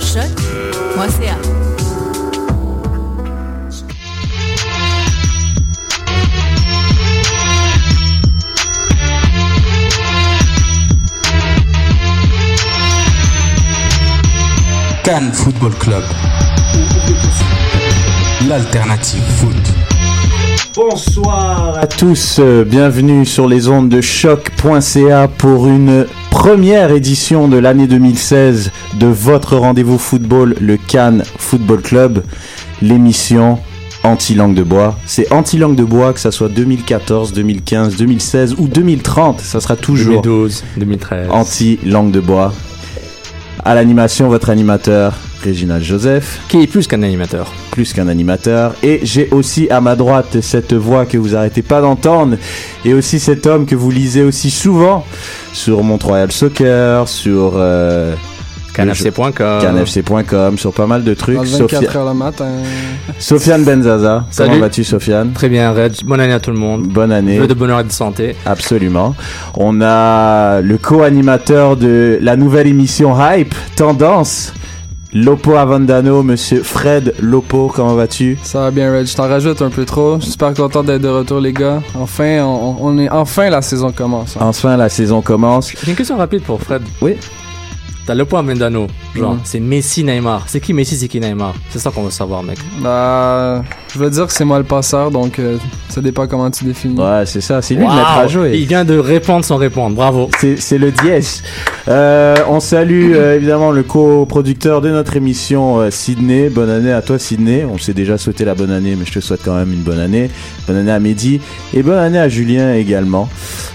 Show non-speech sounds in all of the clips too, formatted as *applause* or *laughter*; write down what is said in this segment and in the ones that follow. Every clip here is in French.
Sur. Cannes Football Club. L'alternative foot. Bonsoir à tous, euh, bienvenue sur les ondes de choc.ca pour une première édition de l'année 2016 de votre rendez-vous football, le Cannes Football Club, l'émission anti-langue de bois. C'est anti-langue de bois, que ça soit 2014, 2015, 2016 ou 2030, ça sera toujours 2012, 2013. anti-langue de bois. À l'animation, votre animateur, Réginald Joseph Qui est plus qu'un animateur. plus qu'un animateur. Et j'ai aussi à ma droite cette voix que vous arrêtez pas d'entendre. Et aussi cet homme que vous lisez aussi souvent sur Montreal Soccer, sur euh, Canfc.com. canfc.com, sur pas mal de trucs. Dans le Sophia- 24 heures le matin. Sofiane Benzaza. Salut. Comment vas-tu, Sofiane? Très bien, Reg. Bonne année à tout le monde. Bonne année. Vœux de bonheur et de santé. Absolument. On a le co-animateur de la nouvelle émission Hype, Tendance. Lopo Avandano, monsieur Fred Lopo, comment vas-tu? Ça va bien, Reg. Je t'en rajoute un peu trop. Je suis super content d'être de retour, les gars. Enfin, on, on est enfin la saison commence. hein. Enfin, la saison commence. J'ai une question rapide pour Fred. Oui. T'as le point Mendano. Genre, Mhm. c'est Messi Neymar. C'est qui Messi, c'est qui Neymar? C'est ça qu'on veut savoir, mec. Bah, je veux dire que c'est moi le passeur, donc euh, ça dépend comment tu définis. Ouais, c'est ça, c'est lui le Wow. maître à jouer. Il vient de répondre sans répondre. Bravo. C'est le dièse. Euh, on salue euh, évidemment le coproducteur de notre émission, euh, Sydney. Bonne année à toi, Sydney. On s'est déjà souhaité la bonne année, mais je te souhaite quand même une bonne année. Bonne année à Mehdi. Et bonne année à Julien également.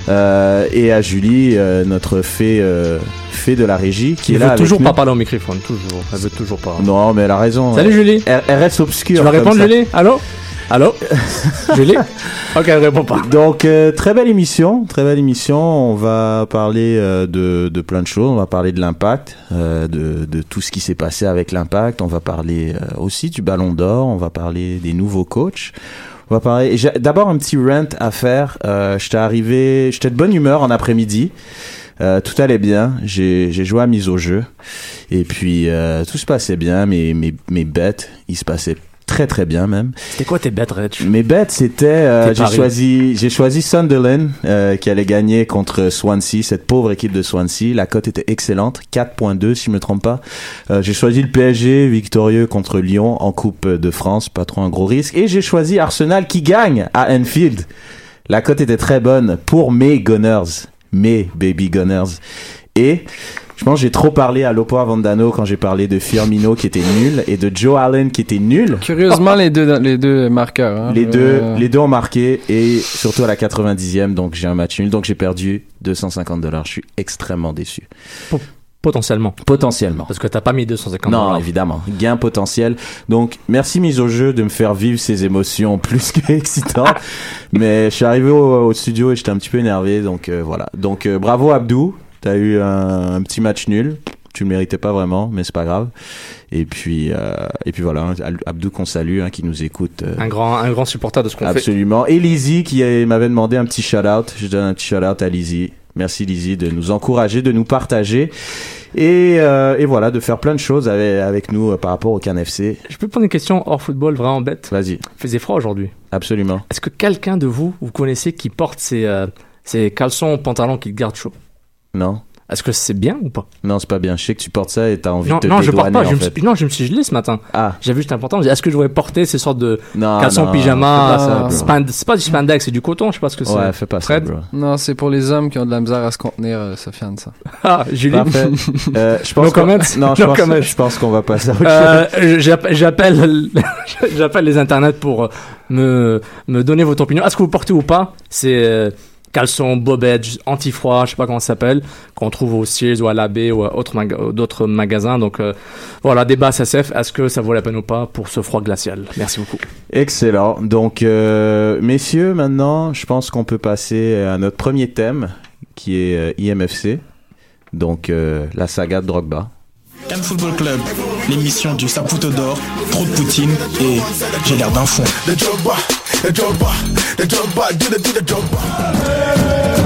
Euh, et à Julie, euh, notre fée, euh, fée de la régie, qui Il est là veut avec toujours nous. pas parler au microphone. Toujours. Elle veut toujours pas. Non, mais elle a raison. Salut, Julie. Elle, elle reste obscure. Tu vas répondre, ça. Julie? Allô? Allô *laughs* Julie Ok, elle répond pas. Donc euh, très belle émission, très belle émission. On va parler euh, de, de plein de choses. On va parler de l'impact, euh, de, de tout ce qui s'est passé avec l'impact. On va parler aussi du Ballon d'Or. On va parler des nouveaux coachs. On va parler. D'abord un petit rant à faire. J'étais arrivé, j'étais de bonne humeur en après-midi. Euh, tout allait bien. J'ai j'ai joué à mise au jeu et puis euh, tout se passait bien. Mes mes mes bêtes, ils se passaient très très bien même. C'était quoi tes bêtes, Reg Mes bêtes, c'était euh, j'ai choisi j'ai choisi Sunderland euh, qui allait gagner contre Swansea, cette pauvre équipe de Swansea. La cote était excellente, 4.2 si je me trompe pas. Euh, j'ai choisi le PSG victorieux contre Lyon en Coupe de France, pas trop un gros risque. Et j'ai choisi Arsenal qui gagne à Anfield. La cote était très bonne pour mes Gunners, mes baby Gunners. Et je pense que j'ai trop parlé à Lopo Avandano quand j'ai parlé de Firmino qui était nul et de Joe Allen qui était nul. Curieusement, les deux, les deux marqueurs. hein. Les deux, Euh, les deux ont marqué et surtout à la 90e, donc j'ai un match nul, donc j'ai perdu 250 dollars. Je suis extrêmement déçu. Potentiellement. Potentiellement. Parce que t'as pas mis 250 Non, évidemment. Gain potentiel. Donc, merci mise au jeu de me faire vivre ces émotions *laughs* plus que excitantes. Mais je suis arrivé au, au studio et j'étais un petit peu énervé. Donc, euh, voilà. Donc, euh, bravo Abdou. T'as eu un, un petit match nul. Tu le méritais pas vraiment, mais c'est pas grave. Et puis, euh, et puis voilà. Abdou qu'on salue, hein, qui nous écoute. euh, Un grand, un grand supporter de ce qu'on fait. Absolument. Et Lizzie qui m'avait demandé un petit shout-out. Je donne un petit shout-out à Lizzie. Merci Lizzie de nous encourager, de nous partager. Et, euh, et voilà, de faire plein de choses avec, avec nous euh, par rapport au Can FC. Je peux poser une question hors football vraiment bête? Vas-y, Il faisait froid aujourd'hui. absolument. Est-ce que quelqu'un de vous, vous connaissez qui porte ses, euh, ses caleçons, pantalons qui le gardent chaud Non Est-ce que c'est bien ou pas? Non, c'est pas bien. Je sais que tu portes ça et t'as envie non, de te non, je porte pas. Je en me fait. suis, non, je me suis gelé ce matin. Ah, J'ai vu juste important. Est-ce que je devrais porter ces sortes de non, caleçons non, pyjama pas C'est pas du spandex, c'est du coton. Je sais pas ce que c'est. Ouais, fais pas Fred ça, bro. Non, c'est pour les hommes qui ont de la misère à se contenir, euh, Sofiane, ça. *laughs* Ah, Julie. Parfait. *laughs* Euh, je pense No comments. Non, je No pense, comments. je pense qu'on va passer à autre Euh, chose. j'appelle, *laughs* j'appelle, les internets pour euh, me, me donner votre opinion. Est-ce que vous portez ou pas? Ces euh, caleçons, bobettes, anti-froid, je sais pas comment ça s'appelle, qu'on trouve au Sears ou à l'AB ou à maga- ou d'autres magasins. Donc euh, voilà, débat SSF. Est-ce que ça vaut la peine ou pas pour ce froid glacial? Merci beaucoup. Excellent. Donc, euh, messieurs, maintenant, je pense qu'on peut passer à notre premier thème, qui est euh, IMFC. Donc, euh, la saga de Drogba. Cannes Football Club, l'émission du Saputo d'or, trop de poutine et j'ai l'air d'un fond. the jump jogba, the jump jogba, do the do the jump jogba.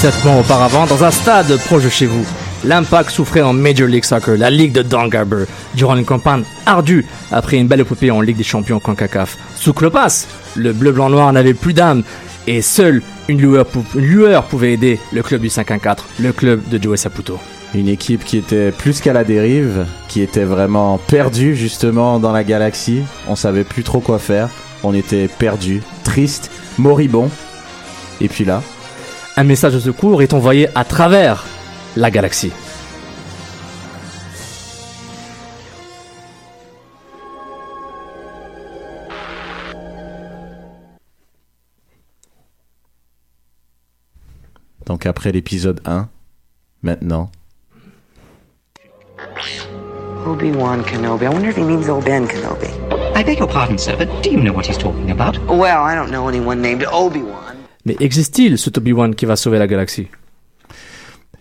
Sept mois auparavant, dans un stade proche de chez vous, l'Impact souffrait en Major League Soccer, la ligue de Don Garber, durant une campagne ardue après une belle épopée en Ligue des Champions CONCACAF. Sous Clopas, le bleu-blanc-noir n'avait plus d'âme et seule une lueur, pou- une lueur pouvait aider le club du 5-1-4, le club de Joey Saputo. Une équipe qui était plus qu'à la dérive, qui était vraiment perdue justement dans la galaxie. On savait plus trop quoi faire. On était perdu, triste, moribond. Et puis là, Un message de secours est envoyé à travers la galaxie. donc après l'épisode 1, maintenant, Obi-Wan Kenobi. I wonder if he means old Ben Kenobi. I beg your pardon, sir, but do you know what he's talking about? Well, I don't know anyone named Obi-Wan. Mais existe-t-il ce Obi-Wan qui va sauver la galaxie?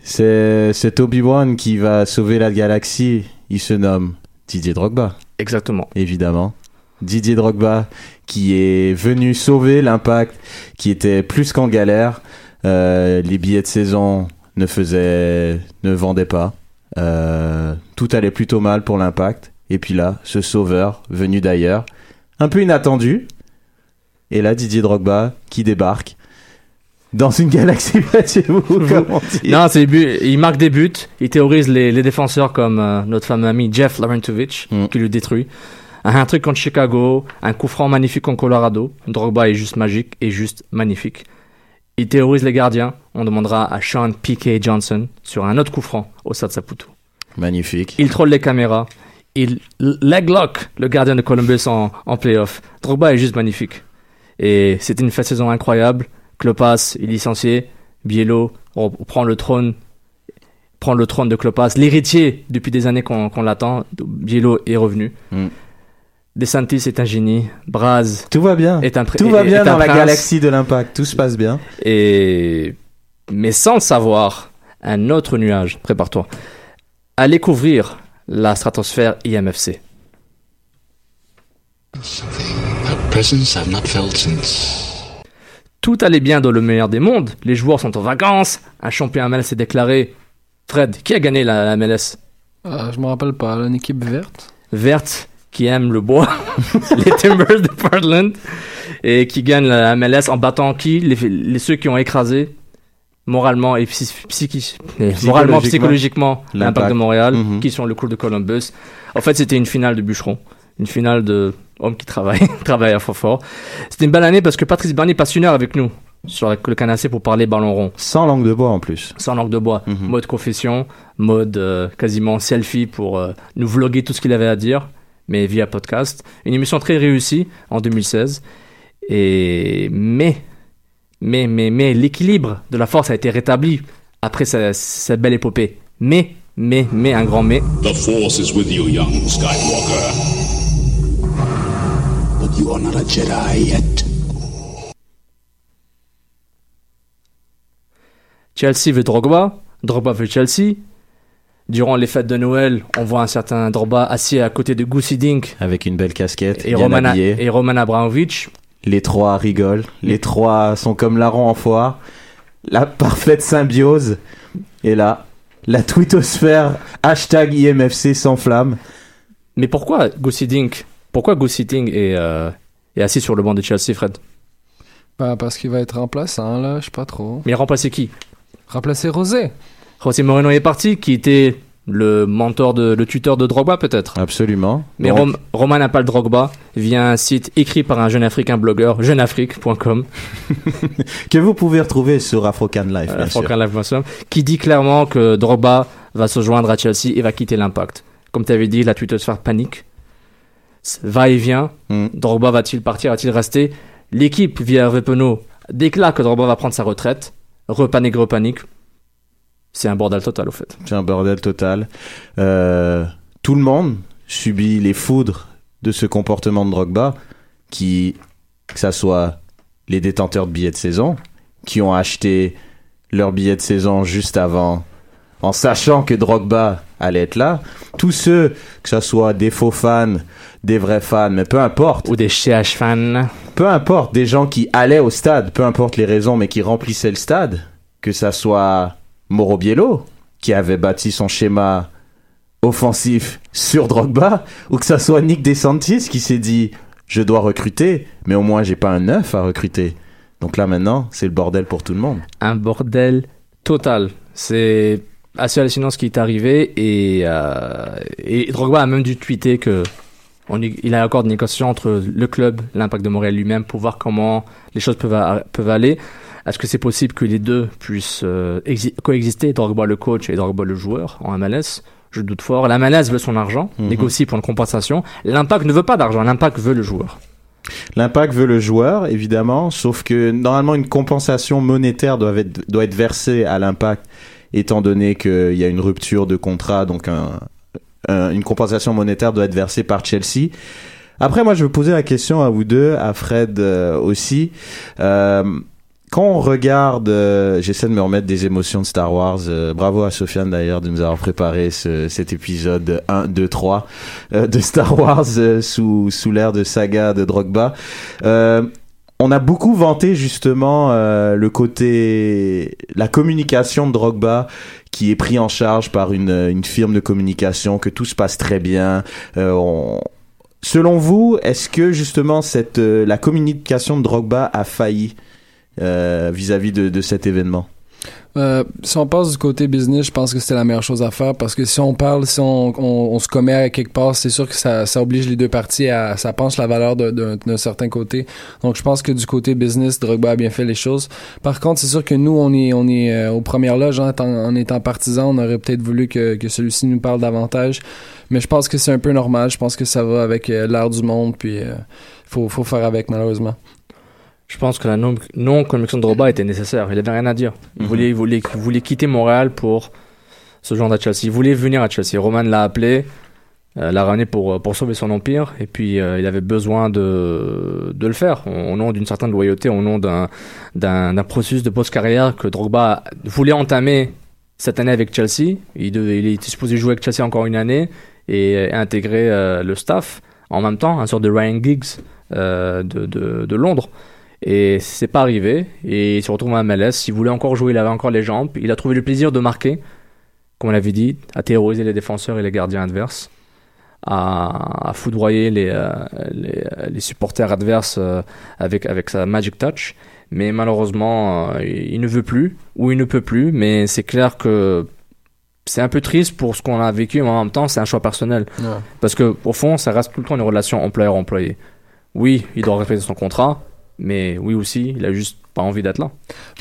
C'est cet Obi-Wan qui va sauver la galaxie. Il se nomme Didier Drogba. Exactement. évidemment. Didier Drogba qui est venu sauver l'impact, qui était plus qu'en galère. Euh, les billets de saison ne faisaient, ne vendaient pas. Euh, tout allait plutôt mal pour l'impact. Et puis là, ce sauveur venu d'ailleurs, un peu inattendu. Et là, Didier Drogba qui débarque dans une galaxie *laughs* près de chez vous, comme on dit. Non, c'est il marque des buts, il théorise les, les défenseurs comme euh, notre fameux ami Jeff Larentovich, Mm. qui le détruit. Un truc contre Chicago, un coup franc magnifique en Colorado. Drogba est juste magique et juste magnifique. Il théorise les gardiens. On demandera à Sean P.K. Johnson sur un autre coup franc au Stade Saputo. Magnifique. Il troll les caméras. Il leglock le gardien de Columbus en, en playoff. Drogba est juste magnifique. Et c'était une fin de saison incroyable. Klopas est licencié. Biello prend le trône prend le trône de Klopas. L'héritier, depuis des années qu'on qu'on l'attend, Biello est revenu. Mm. DeSantis est un génie. Braz Tout va bien. est un Tout va bien dans la prince. galaxie de l'impact. Tout se passe bien. Et mais sans le savoir, un autre nuage, prépare-toi, allait couvrir la stratosphère IMFC. A presence I've not felt since. Tout allait bien dans le meilleur des mondes. Les joueurs sont en vacances. Un champion MLS s'est déclaré. Fred, qui a gagné la, la MLS? Ah, je me rappelle pas, une équipe verte? Verte, qui aime le bois, *laughs* les Timbers de Portland, et qui gagne la MLS en battant qui? Les, les- ceux qui ont écrasé moralement et psy- psychi- eh, moralement, psychologiquement l'impact de Montréal, Mhm. qui sont le club de Columbus. En fait, c'était une finale de bûcheron, une finale de hommes qui travaillent, *laughs* travaillent à fort fort. C'était une belle année parce que Patrice Bernier passe une heure avec nous sur le canapé pour parler ballon rond. Sans langue de bois en plus. Sans langue de bois. Mhm. Mode confession, mode euh, quasiment selfie pour euh, nous vloguer tout ce qu'il avait à dire, mais via podcast. Une émission très réussie en 2016. Et mais, mais, mais, mais, l'équilibre de la force a été rétabli après sa- cette belle épopée. Mais, mais, mais, un grand mais. The Force is with you, young Skywalker. You are not a Jedi yet. Chelsea veut Drogba, Drogba veut Chelsea. Durant les fêtes de Noël, on voit un certain Drogba assis à côté de Goosey Dink Avec une belle casquette, et bien Roman, habillé. et Roman Abramovich. Les trois rigolent. Les trois sont comme larrons en foire. La parfaite symbiose. Et là, la twittosphère hashtag IMFC s'enflamme. Mais pourquoi Goosey Dink? Pourquoi Dink est, euh, est assis sur le banc de Chelsea, Fred? Bah, parce qu'il va être remplaçant, là, je sais pas trop. Mais remplacé qui? Remplacer Rosé. José Moreno est parti, qui était le mentor de, le tuteur de Drogba peut-être? Absolument. Mais Rom- Roman n'a pas le Drogba via un site écrit par un jeune africain blogueur, jeuneafrique.com, *laughs* que vous pouvez retrouver sur Afrocan Life, bien sûr. Live.com, qui dit clairement que Drogba va se joindre à Chelsea et va quitter l'impact. Comme tu avais dit, la twittosphère panique. Va et vient. Mm. Drogba va-t-il partir? Va-t-il rester? L'équipe, via Hervé Penaud, déclare que Drogba va prendre sa retraite. Repanique, repanique. C'est un bordel total, au fait. C'est un bordel total. Euh, tout le monde subit les foudres de ce comportement de Drogba, qui, que ça soit les détenteurs de billets de saison, qui ont acheté leurs billets de saison juste avant, en sachant que Drogba allait être là. Tous ceux, que ça soit des faux fans, des vrais fans, mais peu importe. Ou des CH fans. Peu importe, des gens qui allaient au stade, peu importe les raisons, mais qui remplissaient le stade, que ça soit Moro Biello, qui avait bâti son schéma offensif sur Drogba, ou que ça soit Nick DeSantis qui s'est dit je dois recruter, mais au moins j'ai pas un neuf à recruter. Donc là maintenant, c'est le bordel pour tout le monde. un bordel total. C'est assez hallucinant ce qui est arrivé et, euh, et Drogba a même dû tweeter que on, il a encore des négociations entre le club, l'impact de Montréal lui-même pour voir comment les choses peuvent, peuvent aller. Est-ce que c'est possible que les deux puissent euh, exi- coexister, Drogba le coach et Drogba le joueur en MLS? Je doute fort. La MLS veut son argent, Mhm. négocie pour une compensation. L'impact ne veut pas d'argent, l'impact veut le joueur. L'impact veut le joueur, évidemment, sauf que normalement une compensation monétaire doit être, doit être versée à l'impact, étant donné qu'il y a une rupture de contrat, donc un- un- une compensation monétaire doit être versée par Chelsea. Après, moi, je veux poser la question à vous deux, à Fred euh, aussi. Euh, quand on regarde, euh, j'essaie de me remettre des émotions de Star Wars. euh, bravo à Sofiane d'ailleurs de nous avoir préparé ce, cet épisode 1, 2, 3 euh, de Star Wars sous, sous l'ère de saga de Drogba. On a beaucoup vanté justement euh, le côté, la communication de Drogba qui est pris en charge par une, une firme de communication, que tout se passe très bien. Euh, on- Selon vous, est-ce que justement cette, euh, la communication de Drogba a failli euh, vis-à-vis de, de cet événement? Euh, si on passe du côté business, je pense que c'était la meilleure chose à faire parce que si on parle, si on, se commet à quelque part, c'est sûr que ça, oblige les deux parties à, ça penche la valeur d'un certain côté. Donc je pense que du côté business, Drogba a bien fait les choses. Par contre, c'est sûr que nous, on est, on est euh, aux premières loges, hein, en, en étant partisans, on aurait peut-être voulu que, que celui-ci nous parle davantage. Mais je pense que c'est un peu normal. Je pense que ça va avec euh, l'art du monde, puis euh, faut, faut faire avec malheureusement. Je pense que la non- non-connexion de Drogba était nécessaire. Il avait rien à dire. Il, Mhm. voulait, il, voulait, il voulait quitter Montréal pour se joindre à Chelsea. Il voulait venir à Chelsea. Roman l'a appelé, euh, l'a ramené pour, pour sauver son empire. Et puis, euh, il avait besoin de, de le faire au, nom d'une certaine loyauté, au nom d'un, d'un, d'un processus de post-carrière que Drogba voulait entamer cette année avec Chelsea. Il, devait, il était supposé jouer avec Chelsea encore une année et intégrer euh, le staff en même temps, un sort de Ryan Giggs euh, de, de, de Londres. Et c'est pas arrivé. Et il se retrouve à MLS. Il voulait encore jouer, il avait encore les jambes. Il a trouvé le plaisir de marquer, comme on l'avait dit, à terroriser les défenseurs et les gardiens adverses, à, à foudroyer les, euh, les, euh, les supporters adverses euh, avec, avec sa magic touch. Mais malheureusement, euh, il ne veut plus, ou il ne peut plus. Mais c'est clair que c'est un peu triste pour ce qu'on a vécu, mais en même temps, c'est un choix personnel. Ouais. Parce que, au fond, ça reste tout le temps une relation employeur-employé. Oui, il doit respecter son contrat, mais oui aussi, il a juste pas envie d'être là.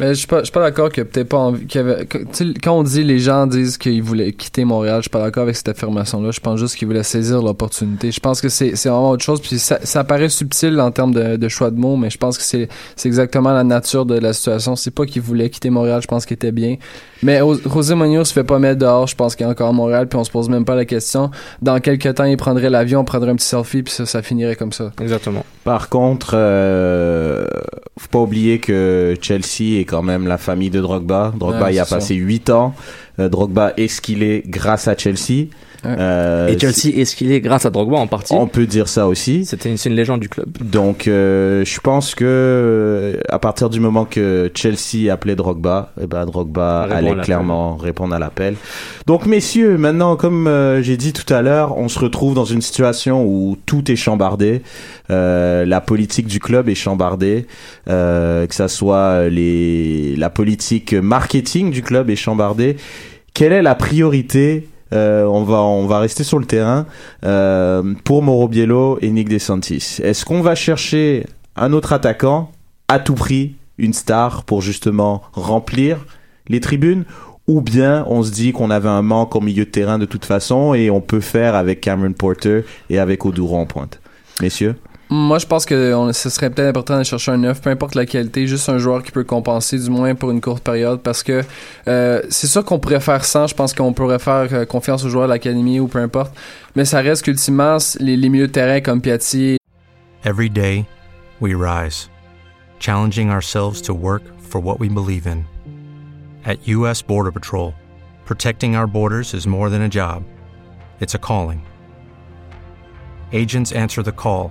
Mais je suis pas, je suis pas d'accord a peut-être pas envie. avait- que- quand on dit les gens disent qu'ils voulaient quitter Montréal, je suis pas d'accord avec cette affirmation-là. Je pense juste qu'ils voulaient saisir l'opportunité. Je pense que c'est vraiment autre chose. Puis ça, ça paraît subtil en termes de, de choix de mots, mais je pense que c'est exactement la nature de la situation. C'est pas qu'ils voulaient quitter Montréal, je pense qu'il était bien. Mais José Mourinho se fait pas mettre dehors. Je pense qu'il est encore à Montréal, puis on se pose même pas la question. Dans quelques temps, il prendrait l'avion, on prendrait un petit selfie, puis ça, ça finirait comme ça. Exactement. Par contre, euh, faut pas oublier que Chelsea est quand même la famille de Drogba. Drogba Ouais, y a passé 8 ans. Euh, Drogba est ce qu'il est grâce à Chelsea. Euh, Et Chelsea est ce qu'il est grâce à Drogba en partie. On peut dire ça aussi. C'était une, c'est une légende du club. Donc, euh, je pense que euh, à partir du moment que Chelsea appelait Drogba, eh ben Drogba allait clairement répondre à l'appel. Donc, messieurs, maintenant, comme euh, j'ai dit tout à l'heure, on se retrouve dans une situation où tout est chambardé. Euh, la politique du club est chambardée, euh, que ça soit les la politique marketing du club est chambardée. Quelle est la priorité euh, on va on va rester sur le terrain euh, pour Mauro Biello et Nick DeSantis. Est-ce qu'on va chercher un autre attaquant à tout prix, une star pour justement remplir les tribunes? Ou bien on se dit qu'on avait un manque au milieu de terrain de toute façon et on peut faire avec Cameron Porter et avec Oduro en pointe? Messieurs? Moi, je pense que on- ce serait peut-être important de chercher un neuf, peu importe la qualité, juste un joueur qui peut compenser, du moins pour une courte période, parce que euh, c'est sûr qu'on pourrait faire sans. Je pense qu'on pourrait faire euh, confiance aux joueurs de l'académie ou peu importe, mais ça reste qu'ultimement, les, les milieux de terrain comme Piatti, Every day, we rise, challenging ourselves to work for what we believe in. At U.S. Border Patrol, protecting our borders is more than a job, it's a calling. Agents answer the call,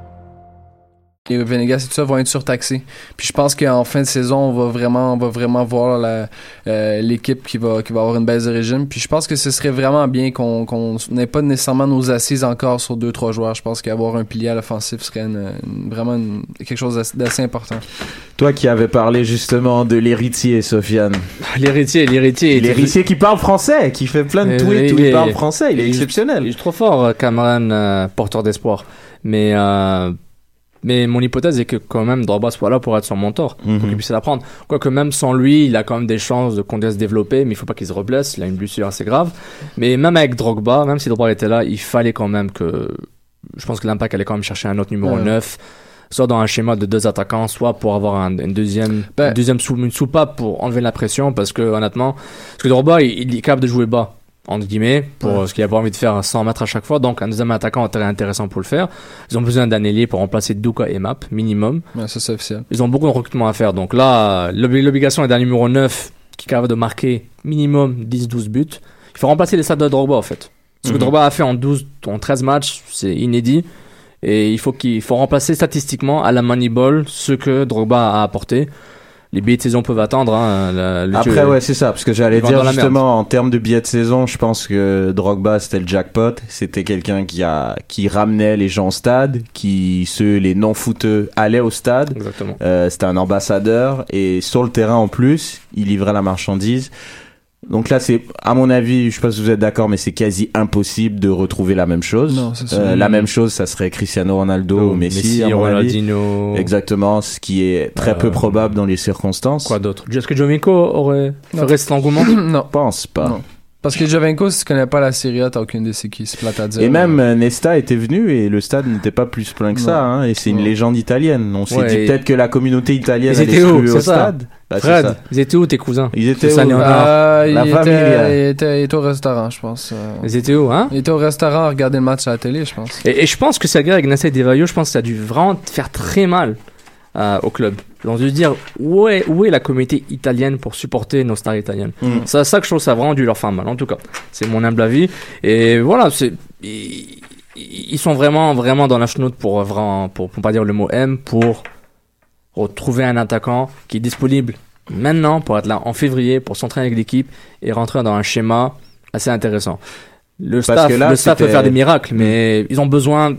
les Venegas et tout ça vont être surtaxés. Puis je pense qu'en fin de saison, on va vraiment, on va vraiment voir euh, l'équipe qui va, qui va avoir une baisse de régime. Puis je pense que ce serait vraiment bien qu'on qu'on n'ait pas nécessairement nos assises encore sur deux, trois joueurs. Je pense qu'avoir un pilier à l'offensif serait une- une- vraiment une- quelque chose d'assez- important. Toi qui avais parlé justement de l'héritier, Sofiane. L'héritier, l'héritier. L'héritier qui parle français, qui fait plein de Euh, tweets où il parle français, il est exceptionnel. Il est trop fort, euh, Cameron, euh, porteur d'espoir. Mais, euh, mais mon hypothèse est que quand même Drogba soit là pour être son mentor, Mhm. pour qu'il puisse l'apprendre. Quoique même sans lui, il a quand même des chances de continuer à se développer, mais il faut pas qu'il se reblesse. Il a une blessure assez grave. Mais même avec Drogba, même si Drogba était là, il fallait quand même que. Je pense que l'impact allait quand même chercher un autre numéro Ouais. 9 soit dans un schéma de deux attaquants, soit pour avoir un, une deuxième, Ben- une deuxième une soupape pour enlever la pression, parce que honnêtement, parce que Drogba, il, il est capable de jouer bas, entre guillemets, pour Ouais. ce qu'il a pas envie de faire 100 mètres à chaque fois, donc un deuxième attaquant est très intéressant pour le faire. Ils ont besoin d'un ailier pour remplacer Duka et Map, minimum. Ouais, ça, c'est officiel. Ils ont beaucoup de recrutement à faire, donc là, l'obli- l'obligation est d'un numéro 9 qui est capable de marquer minimum 10-12 buts. Il faut remplacer les stats de Drogba, en fait. Ce que Mhm. Drogba a fait en 12, en 13 matchs, c'est inédit. Et il faut qu'il faut remplacer statistiquement à la Moneyball ce que Drogba a apporté. Les billets de saison peuvent attendre. Hein, la- le- Après, ouais, c'est ça, parce que j'allais dire justement en termes de billets de saison, je pense que Drogba c'était le jackpot. C'était quelqu'un qui a qui ramenait les gens au stade, qui ceux les non footeux allaient au stade. Exactement. Euh, c'était un ambassadeur et sur le terrain en plus, il livrait la marchandise. Donc là, c'est à mon avis, je sais pas si vous êtes d'accord, mais c'est quasi impossible de retrouver la même chose. Non, c'est sûr. Euh, la même chose, ça serait Cristiano Ronaldo ou Messi, Messi, à mon avis. Ronaldinho. Exactement, ce qui est très Euh, peu probable dans les circonstances. Quoi d'autre? Est-ce que Jovinko aurait Non. ferait cet engouement? *coughs* Non. Je pense pas. Non. Parce que Jovenko, si tu connais pas la Serie A, t'as aucune idée c'est qui, c'est plate à dire. Et même euh, Nesta était venu et le stade n'était pas plus plein que ça. Hein, et c'est une Ouais. légende italienne. On s'est Ouais, dit et- peut-être que la communauté italienne Ils allait étaient se où au ça. stade. Bah, Fred, ça. ils étaient où tes cousins? Ils étaient où? Euh, La il, familia. était, il, était, il était au restaurant, je pense. euh. Ils étaient où, hein? Il était au restaurant à regarder le match à la télé, je pense. Et, et je pense que cette guerre avec Nasser Devayo, je pense que ça a dû vraiment faire très mal euh, au club. Dû se dire où est, où est la communauté italienne pour supporter nos stars italiennes. Mm. Ça, ça que je trouve ça a vraiment dû leur faire mal, en tout cas. C'est mon humble avis. Et voilà, c'est ils, sont vraiment vraiment dans la chenoute pour vraiment pour, pour pas dire le mot M pour retrouver un attaquant qui est disponible maintenant pour être là en février pour s'entraîner avec l'équipe et rentrer dans un schéma assez intéressant. Le Parce staff, là, le staff peut faire des miracles, mais ils ont besoin.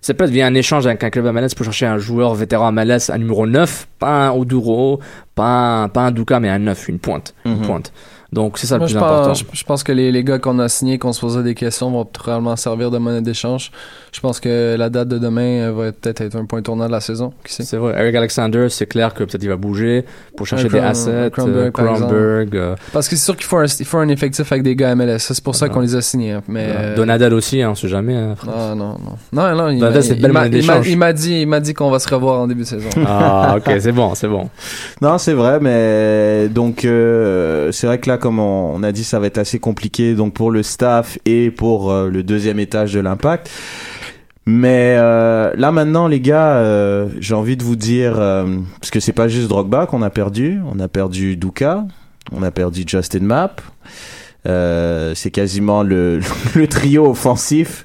C'est peut-être via un échange avec un club à MLS pour chercher un joueur vétéran à MLS, un numéro 9, pas un Oduro, pas un, pas un Duka, mais un 9, une pointe. Une Mhm. pointe. Donc c'est ça le Moi, plus je, important. pense, je, je pense que les, les gars qu'on a signés, qu'on se posait des questions, vont probablement servir de monnaie d'échange. Je pense que la date de demain euh, va peut-être être un point tournant de la saison. Qui sait? C'est vrai. Eric Alexander, c'est clair que peut-être il va bouger pour chercher Un des un assets. Kronberg, euh, par. Kronberg, euh, Parce que c'est sûr qu'il faut, un- il faut un effectif avec des gars MLS. C'est pour ça Ah. qu'on les a signés. hein. Mais, euh, Donadel aussi, hein, on sait jamais. hein. Ah non, non. Non, non, il Donadel, m'a- c'est une il belle m'a- monnaie il m'a- d'échange. il m'a dit, il m'a dit qu'on va se revoir en début de saison. Ah, ok, c'est bon, c'est bon. Non, c'est vrai, mais donc euh, c'est vrai que là, comme on, a dit, ça va être assez compliqué donc pour le staff et pour euh, le deuxième étage de l'Impact. Mais euh, là maintenant, les gars, euh, j'ai envie de vous dire parce que c'est pas juste Drogba qu'on a perdu, on a perdu Duka, on a perdu Justin Mapp. C'est quasiment *laughs* le trio offensif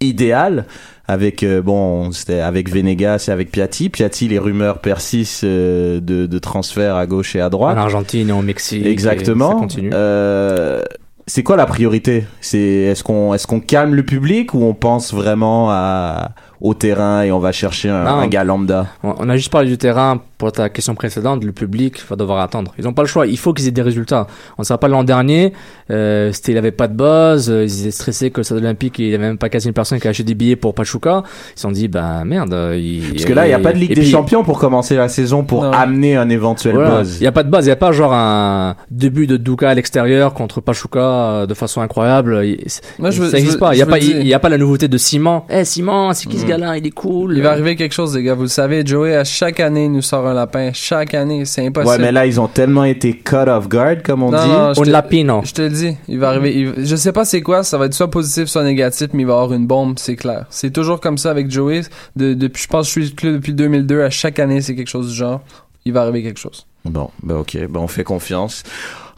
idéal avec euh, bon c'était avec Venegas et avec Piatti Piatti les rumeurs persistent euh, de, de transfert à gauche et à droite En Argentine et au Mexique. et exactement ça continue. Euh, c'est quoi la priorité? C'est est-ce qu'on est-ce qu'on calme le public ou on pense vraiment à au terrain et on va chercher un, Non. un gars lambda On a juste parlé du terrain pour ta question précédente. Le public va devoir attendre. Ils n'ont pas le choix. Il faut qu'ils aient des résultats. On ne sait pas l'an dernier. Euh, c'était, il avait pas de buzz. euh, Ils étaient stressés que le stade olympique, il n'y avait même pas quasi une personne qui a acheté des billets pour Pachuca. Ils se sont dit, bah merde. euh, il- parce que là il y a pas de Ligue des puis- Champions pour commencer la saison pour Non. amener un éventuel Voilà. buzz Il n'y a pas de base, il n'y a pas genre un début de Duka à l'extérieur contre Pachuca euh, de façon incroyable. Il- Moi, je veux- ça n'existe pas. Il n'y a, pas- y a pas la nouveauté de Simon. Eh Simon, c'est qui ce Mm. Il est cool. Il va arriver quelque chose, les gars. Vous le savez, Joey, à chaque année, il nous sort un lapin. Chaque année, c'est impossible. ouais mais là ils ont tellement été cut off guard comme on Non, dit non, je Un lapino. Je te le dis, il va arriver. il- je sais pas c'est quoi, ça va être soit positif, soit négatif, mais il va y avoir une bombe, c'est clair. C'est toujours comme ça avec Joey. De, depuis, je pense que je suis club depuis 2002. À chaque année, c'est quelque chose du genre. Il va arriver quelque chose. bon bah ok bah on fait confiance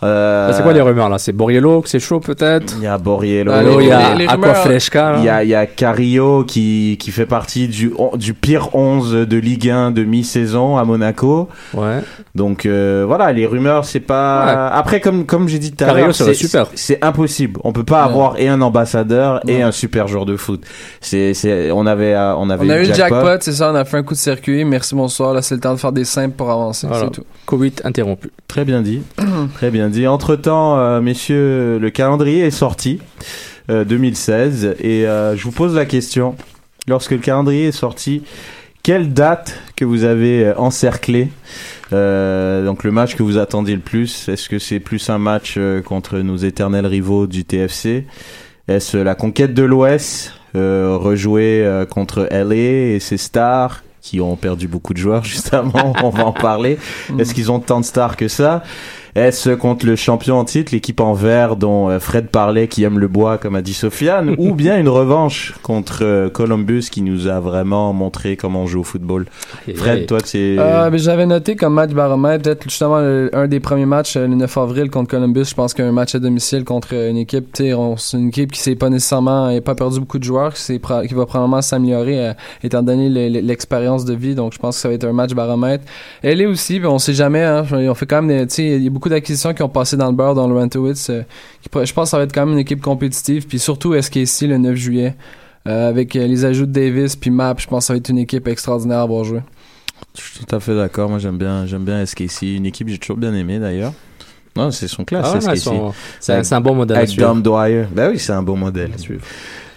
euh, C'est quoi les rumeurs là? C'est Borriello, que c'est chaud peut-être? Il y a Borriello il y a les- les Aqua rumeurs- Fresca. là. Il y a, il y a Carillo qui, qui fait partie du, du pire 11 de Ligue 1 de mi-saison à Monaco. Ouais. Donc euh, voilà, les rumeurs, c'est pas... Après, comme, comme j'ai dit tout à l'heure, c'est super. c'est impossible. On peut pas avoir et un ambassadeur et un super joueur de foot. C'est, c'est, on avait, euh, on avait On a eu le jackpot. jackpot, c'est ça, on a fait un coup de circuit. Merci, bonsoir. Là, c'est le temps de faire des simples pour avancer. Voilà. C'est tout. Covid interrompu. Très bien dit. *clears throat* Très bien dit. Entre-temps, euh, messieurs, le calendrier est sorti, euh, 2016, et euh, je vous pose la question. Lorsque le calendrier est sorti, quelle date que vous avez euh, encerclé euh, donc le match que vous attendiez le plus, est-ce que c'est plus un match euh, contre nos éternels rivaux du TFC Est-ce la conquête de l'Ouest, euh, euh, contre LA et ses stars qui ont perdu beaucoup de joueurs *laughs* justement, on va en parler. Est-ce qu'ils ont tant de stars que ça? Est-ce contre le champion en titre, l'équipe en vert dont euh, Fred parlait, qui aime le bois, comme a dit Sofiane, *laughs* ou bien une revanche contre euh, Columbus qui nous a vraiment montré comment on joue au football? Fred, toi, c'est... Euh, j'avais noté comme match baromètre, peut-être justement le- un des premiers matchs, euh, le 9 avril contre Columbus. Je pense qu'un match à domicile contre une équipe, tu sais, on- c'est une équipe qui s'est pas nécessairement, n'a pas perdu beaucoup de joueurs, qui, qui va probablement s'améliorer euh, étant donné le- le- l'expérience de vie. Donc je pense que ça va être un match baromètre. Elle est aussi, on sait jamais. Hein, on fait quand même, tu sais, il y a beaucoup d'acquisitions qui ont passé dans le beurre dans le Rentowitz. euh, qui je pense que ça va être quand même une équipe compétitive. Puis surtout SKC le 9 juillet. euh, avec euh, les ajouts de Davis puis Map, je pense que ça va être une équipe extraordinaire à avoir joué. Je suis tout à fait d'accord. Moi, j'aime bien, j'aime bien SKC. Une équipe que j'ai toujours bien aimé d'ailleurs. Non, c'est son classe, Ah SKC. sont- c'est un- Avec- c'est un bon modèle à Avec suivre. Dom Dwyer. Ben oui, c'est un bon modèle.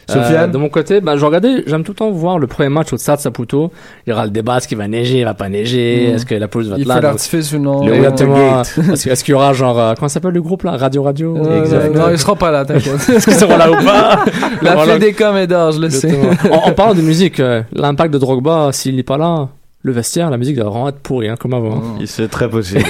Sofiane de mon côté, bah, je regardais, j'aime tout le temps voir le premier match au Stade Saputo. Il y aura le débat, est-ce qu'il va neiger, il va pas neiger, Mm. est-ce que la police va Il être là. fait donc- l'artifice ou non. Exactement. Est-ce *laughs* que- est-ce qu'il y aura genre, euh, comment s'appelle le groupe là? Radio Radio? Euh. Non, ils seront pas là, t'inquiète. *laughs* Est-ce qu'ils seront là ou pas? *laughs* La Voilà. fée des coms est d'or, je le sais. En, en parlant de musique, euh, l'impact de Drogba, s'il n'est pas là, le vestiaire, la musique va vraiment être pourrie, hein, comme avant. C'est très possible.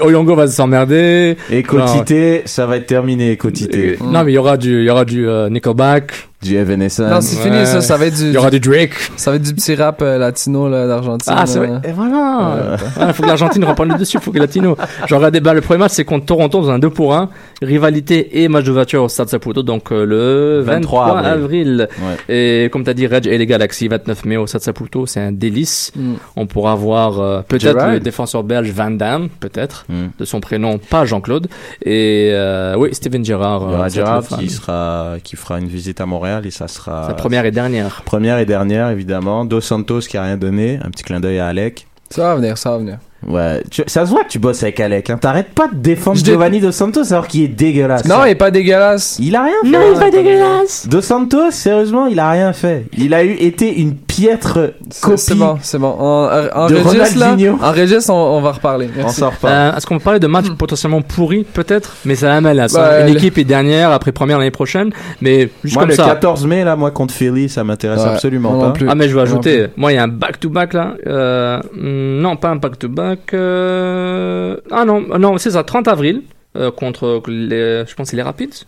Oyongo va s'emmerder. Et Cotité, ça va être terminé, Cotité. Non, mais il y aura du, il y aura du euh, Nickelback. Du Evanescence. Non, c'est fini, ça, ça va être du. Il y aura du Drake. Ça va être du petit rap euh, latino là, d'Argentine. Ah, c'est vrai. Et voilà. Il faut que l'Argentine reprenne le dessus, il faut que Latino. Genre, bah, le premier match, c'est contre Toronto dans un 2 pour 1. Rivalité et match de voiture au Stade Saputo, donc euh, le 23, 23 avril. Ouais. Et comme tu as dit, Reg et les Galaxy, 29 mai au Stade Saputo, c'est un délice. Mm. On pourra voir euh, peut-être le défenseur belge Van Damme, peut-être, Mm. de son prénom, pas Jean-Claude. Et euh, oui, Steven Gerrard. Il y aura Gerrard sera, qui fera une visite à Montréal et ça sera. Sa première et dernière. Première et dernière, évidemment. Dos Santos qui a rien donné. Un petit clin d'œil à Alec. Ça va venir, ça va venir. Ouais, tu- ça se voit que tu bosses avec Alec. Hein. T'arrêtes pas de défendre Je dé- Giovanni Dos Santos alors qu'il est dégueulasse. Non, il est pas dégueulasse. Il a rien fait. Non, il est pas dégueulasse. Dos Santos, sérieusement, il a rien fait. Il a eu été une piètre C'est copie. c'est bon, c'est bon. On, en de là. Ronaldinho. En registre, on, on va reparler. On s'en reparle. Euh, Est-ce qu'on peut parler de matchs potentiellement pourris, peut-être? Mais ça amène à ça. Bah, Une équipe est dernière, après première l'année prochaine. Mais juste Moi, comme le ça. 14 mai, là, moi, contre Philly, ça m'intéresse Ouais, absolument pas. plus. Ah mais je vais ajouter, moi il y a un back-to-back là, euh, hmm, non pas un back-to-back, euh, ah non, non c'est ça, 30 avril, euh, contre les, je pense que c'est les Rapids.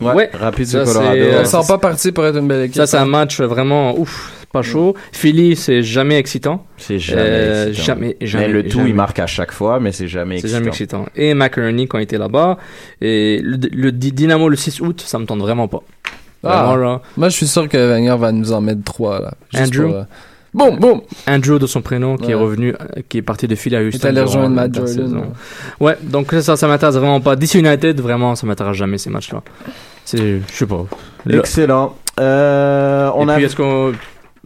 Ouais, Rapids Ça, de Colorado. euh, Ils sont pas partis pour être une belle équipe. Ça, c'est un match vraiment ouf, pas chaud. Philly, c'est jamais excitant. C'est jamais, Euh, excitant. jamais, jamais. Mais le tout, jamais. il marque à chaque fois, mais c'est jamais C'est excitant. jamais excitant. Et McInerney quand il était là-bas. Et le, Dynamo le 6 août, ça me tente vraiment pas. Ah. Vraiment, là. Moi, je suis sûr que Wenger va nous en mettre trois, là. Juste Andrew? pour, euh! Andrew de son prénom qui est Ouais. revenu, euh, qui est parti de Philly à Il est Houston. rejoindre Matt Jordan. saison. Ouais, donc ça, ça m'intéresse vraiment pas. DC United, vraiment, ça m'intéresse jamais ces matchs-là. C'est, je sais pas. Le- Excellent. Euh, on Et a... puis, est-ce qu'on.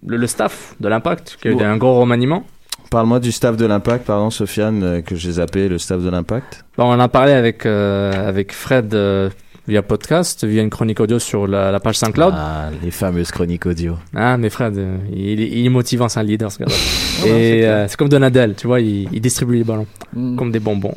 Le, le staff de l'Impact, qui a eu un gros remaniement. Parle-moi du staff de l'Impact, pardon, Sofiane, euh, que j'ai zappé, le staff de l'Impact. Bon, on en a parlé avec, euh, avec Fred euh, via podcast, via une chronique audio sur la, la page SoundCloud. Ah, les fameuses chroniques audio. Ah, mais Fred, il, est- il est motivant, c'est un leader, ce gars-là. *laughs* c'est Et clair. euh, c'est comme Donadel, tu vois, il, il distribue les ballons Mm. comme des bonbons.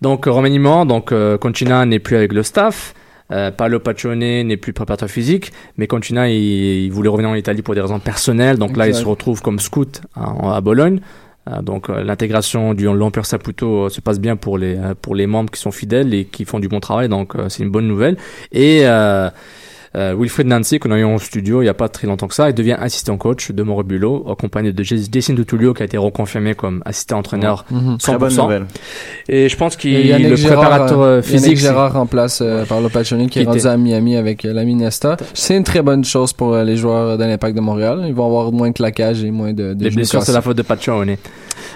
Donc, remaniement, donc Conchina n'est plus avec le staff. Euh, Paolo Paccione n'est plus préparateur physique, mais Conchina, il, il voulait revenir en Italie pour des raisons personnelles. Donc là, il se retrouve comme scout à, à Bologne. Euh, donc euh, l'intégration du l'Empire Saputo euh, se passe bien pour les pour les membres qui sont fidèles et qui font du bon travail. Donc c'est une bonne nouvelle. Et euh, euh, Wilfred Nancy, qu'on a eu en studio il n'y a pas très longtemps que ça, il devient assistant coach de Morobullo, accompagné de Jason Dutulio, qui a été reconfirmé comme assistant entraîneur Mhm. 100%. Très bonne nouvelle. Et je pense qu'il Yannick le Gérard, préparateur euh, euh, Yannick physique. c'est- Gérard remplace euh, par Lopaccioni qui est Qui rendu était- à Miami avec euh, l'ami Nesta. C'est une très bonne chose pour euh, les joueurs de l'Impact de Montréal. Ils vont avoir moins de claquage et moins de, de Les blessures, c'est la faute de Paccione.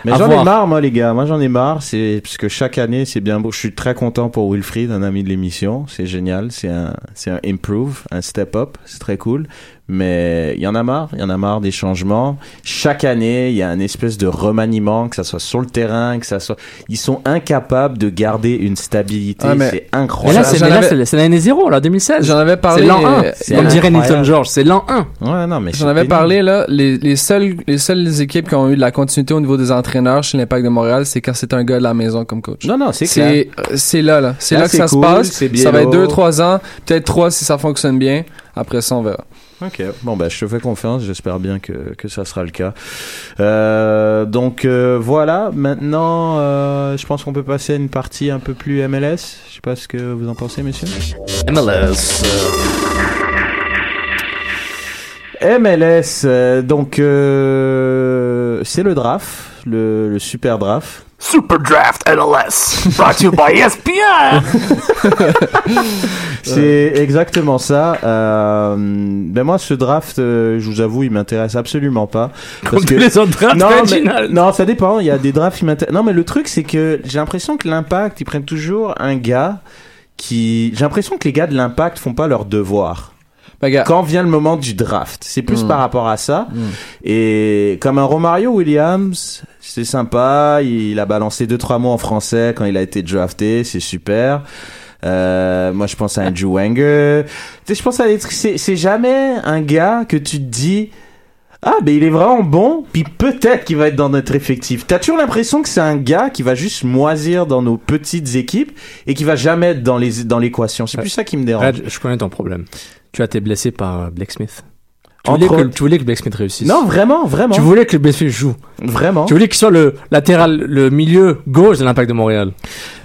Mais j'en ai marre, moi, les gars. Moi, j'en ai marre. C'est parce que chaque année, c'est bien beau. Je suis très content pour Wilfried, un ami de l'émission. C'est génial. C'est un, c'est un improve, un step up. C'est très cool. Mais il y en a marre. Il y en a marre des changements. Chaque année, il y a un espèce de remaniement, que ça soit sur le terrain, que ça soit. Ils sont incapables de garder une stabilité. Ah, mais- C'est incroyable. là, c'est J'en mais là, c'est- l'année 0, là, 2016. J'en avais C'est parlé. l'an 1. euh, c'est Comme dirait incroyable. Nilton George, c'est l'an 1. Ouais, non, mais J'en avais parlé là, les, les seules les seules équipes qui ont eu de la continuité au niveau des entraîneurs chez l'Impact de Montréal, c'est quand c'est un gars de la maison comme coach. Non, non, c'est clair. C'est euh, c'est là là, c'est Là, là que ça cool, se passe. Ça va être Biello. deux trois ans, peut-être trois si ça fonctionne bien. Après ça on verra. Ok, bon bah je te fais confiance, j'espère bien que, que ça sera le cas. Euh, donc euh, voilà, maintenant euh, je pense qu'on peut passer à une partie un peu plus MLS. Je sais pas ce que vous en pensez messieurs. MLS. MLS, euh, donc euh, c'est le draft, le, le super draft. Super Draft MLS, brought to you by ESPN. *laughs* C'est exactement ça. Euh, ben moi, ce draft, euh, je vous avoue, il m'intéresse absolument pas. Comme tous les autres drafts non, mais, non, ça dépend. Il y a des drafts qui m'intéressent. Non, mais le truc, c'est que j'ai l'impression que l'impact, ils prennent toujours un gars qui. J'ai l'impression que les gars de l'impact font pas leur devoir. Gars, Quand vient le moment du draft, c'est plus Mm. par rapport à ça. Mm. Et comme un Romario Williams, c'est sympa. Il a balancé deux trois mots en français quand il a été drafté, c'est super. Euh, moi, je pense à Andrew *laughs* Wenger. Tu sais, je pense à des trucs. C'est, c'est jamais un gars que tu te dis. Ah, ben il est vraiment bon, puis peut-être qu'il va être dans notre effectif. T'as toujours l'impression que c'est un gars qui va juste moisir dans nos petites équipes et qui va jamais être dans les dans l'équation. C'est plus ça qui me dérange. Red, je connais ton problème. Tu as été blessé par euh, Blake Smith. Tu voulais, que, tu voulais que Blake Smith réussisse. Non, vraiment, vraiment, Tu voulais que Blake Smith joue. vraiment. Tu voulais qu'il soit le latéral, le milieu gauche de l'Impact de Montréal.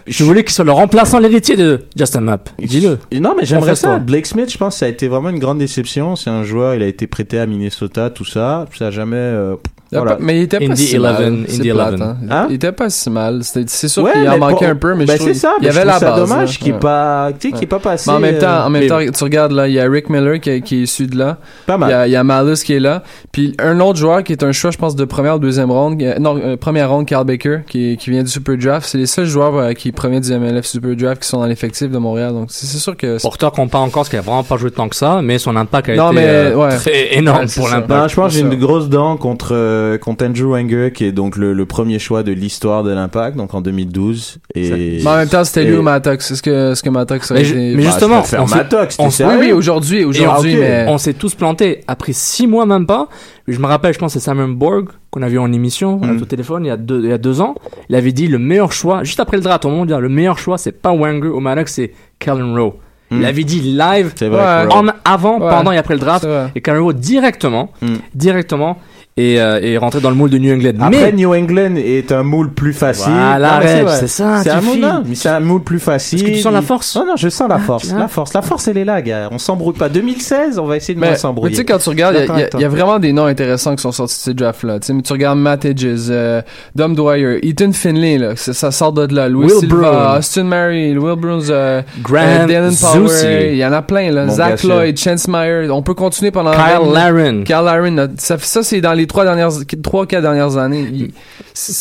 Tu voulais qu'il soit le remplaçant, l'héritier de Justin Mapp. Dis-le. Non, mais j'aimerais ça. Blake Smith, je pense, ça a été vraiment une grande déception. C'est un joueur, il a été prêté à Minnesota, tout ça. Ça a jamais. euh, il voilà. mais il était pas Indy si 11, mal. Indy C'est plate, 11. hein. Hein? Il était pas si mal. C'est sûr Ouais, qu'il en manquait un peu, mais ben, je trouve c'est ça. il y avait je la base. dommage là. qu'il est Ouais. pas, tu sais, pas passé. Mais en même temps, en même mais- temps, tu regardes là, il y a Rick Miller qui, est- qui est issu de là. pas Il y mal. a, il y a Malus qui est là. Puis un autre joueur qui est un choix, je pense, de première ou deuxième ronde. euh, Non, euh, première ronde, Carl Baker, qui, qui vient du Super Draft. C'est les seuls joueurs euh, qui proviennent du MLF Super Draft qui sont dans l'effectif de Montréal. Donc c'est sûr que. Porteur qu'on parle encore, parce qu'il a vraiment pas joué tant que ça, mais son impact a Non, été mais, euh, ouais. très énorme Ouais, pour l'impact. Non, je pense que j'ai une grosse dent contre, euh, contre Andrew Wenger, qui est donc le, le premier choix de l'histoire de l'Impact, donc en 2012. Et... Mais en même temps, c'était lui ou Mattox. Est-ce que, est-ce que Mattox aurait Mais ju- été- mais Bah, justement, préfère on Oui, oui, aujourd'hui, aujourd'hui, mais. On s'est tous plantés. Après six mois, même pas. Je me rappelle, je pense, c'est Simon Borg qu'on a vu en émission, Mm. au téléphone, il y, a deux, il y a deux ans. Il avait dit le meilleur choix, juste après le draft au monde, le meilleur choix, c'est pas Wenger ou Maddox, c'est Kellen Rowe. Mm. Il avait dit live, vrai. En avant, Ouais. pendant et après le draft. Et Kellen Rowe, directement, Mm. directement, et, euh, et rentrer dans le moule de New England. Après, mais New England est un moule plus facile. Voilà, Reg, vrai. c'est ça, C'est un moule, files. non, mais c'est un moule plus facile. Est-ce que tu sens la force Non, non, je sens la Ah, force. La force, la force, elle est là, gars. On s'embrouille pas. 2016, on va essayer de Mais, moins mais s'embrouiller. tu sais, quand tu regardes, il y a- y, vraiment des noms intéressants qui sont sortis de ces drafts-là. Tu sais, mais tu regardes Matt Hedges, euh, Dom Dwyer, Ethan Finley, là, ça, ça sort de là. Louis Will Silva. Austin Murray, Will Bruns, euh, Graham euh, Dylan. Power, il y en a plein, là. Mon Zach. Lloyd, Chance Meyer. On peut continuer pendant Kyle Laren. Kyle Laren, ça, ça c'est dans les trois dernières, trois, quatre dernières années.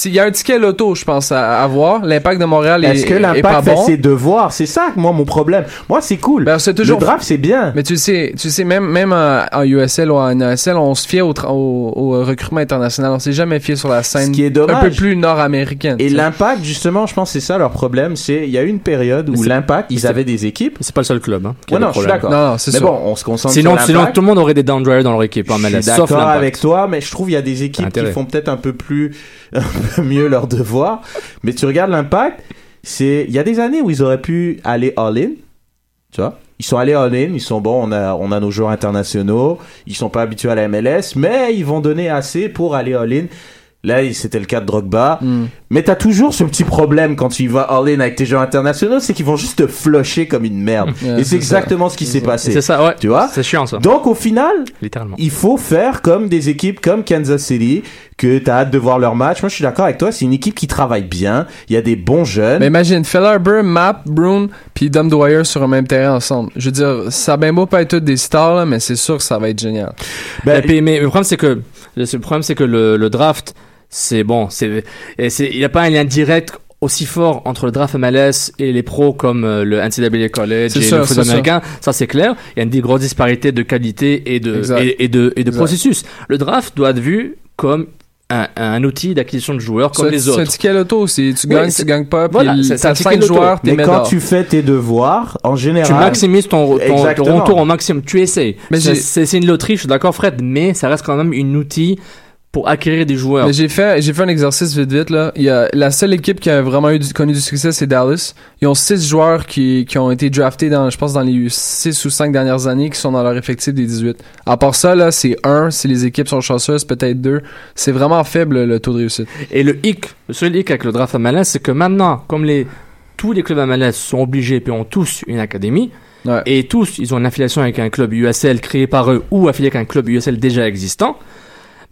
Il, y a un ticket loto, je pense, à, à voir. L'impact de Montréal est, Est-ce que est pas l'impact fait bon? ses devoirs? C'est ça, moi, mon problème. Moi, c'est cool. Ben, c'est toujours- Le draft, c'est bien. Mais tu sais, tu sais même même en, USL ou en NASL, on se fiait au, tra- au, au recrutement international. On s'est jamais fié sur la scène Ce qui est dommage. un peu plus nord-américaine. Et l'impact, justement, je pense que c'est ça leur problème. C'est il y a eu une période où l'impact, ils avaient des équipes. c'est pas le seul club. Hein, qui Ouais, non, je suis d'accord. Non, non, c'est Mais sûr. bon, on se concentre Sinon, sur sinon, tout le monde aurait des down dryers dans leur équipe en suis sauf avec toi, mais je trouve qu'il y a des équipes qui font peut-être un peu plus, *laughs* un peu mieux leur devoir. Mais tu regardes l'impact, c'est, il y a des années où ils auraient pu aller all-in, tu vois. Ils sont allés all-in, ils sont bons, on a, on a nos joueurs internationaux, ils sont pas habitués à la MLS, mais ils vont donner assez pour aller all-in. Là, c'était le cas de Drogba. Mm. Mais t'as toujours ce petit problème quand tu vas all-in avec tes joueurs internationaux, c'est qu'ils vont juste te flusher comme une merde. Ouais, Et c'est exactement ce qui s'est passé. C'est ça, ouais. Tu vois C'est chiant ça. Donc au final, Littéralement. il faut faire comme des équipes comme Kansas City, que t'as hâte de voir leur match. Moi, je suis d'accord avec toi. C'est une équipe qui travaille bien. Il y a des bons jeunes. Mais imagine, Fellerber, Map, Brown, puis Dom Dwyer sur un même terrain ensemble. Je veux dire, ça a bien beau pas être tous des stars, là, mais c'est sûr que ça va être génial. Ben, Et puis, mais le problème c'est que le le problème c'est que le, le draft c'est bon c'est et c'est il n'y a pas un lien direct aussi fort entre le draft MLS et les pros comme euh, le NCAA College C'est et sûr, le football américain ça c'est clair il y a une grosse disparité de qualité et de et, et de et de Exact. processus le draft doit être vu comme un, un outil d'acquisition de joueurs comme C'est- les C'est un autres ticket loto aussi. Tu Oui, gagnes, tu gagnes pas, puis voilà, l- c'est- c'est un t'as ticket 5 loto. joueurs, mais quand tu fais tes devoirs, en général, tu maximises ton, ton, ton Exactement. retour au maximum. Tu essayes. Mais C'est j'ai- c'est- c'est une loterie, je suis d'accord, Fred, mais ça reste quand même un outil pour acquérir des joueurs. Mais j'ai fait, j'ai fait un exercice vite vite là. Il y a la seule équipe qui a vraiment eu du, connu du succès, c'est Dallas. Ils ont six joueurs qui, qui ont été draftés dans, je pense, dans les six ou cinq dernières années, qui sont dans leur effectif des 18. À part ça là, c'est un. Si les équipes sont chanceuses, peut-être deux. C'est vraiment faible le taux de réussite. Et le hic, le seul hic avec le draft MLS, c'est que maintenant, comme les, tous les clubs MLS sont obligés puis ont tous une académie, Ouais. et tous, ils ont une affiliation avec un club USL créé par eux ou affilié avec un club USL déjà existant,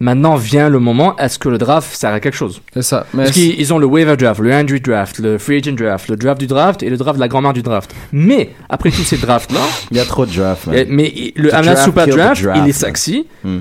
maintenant vient le moment, est-ce que le draft sert à quelque chose? C'est ça. Mais Parce qu'ils ils ont le waiver draft, le Andrew draft, le free agent draft, le draft du draft et le draft de la grand-mère du draft. Mais, après tous ces drafts-là, il y a trop de drafts. mais il- le draft Super Draft, draft, il est sexy. Hmm.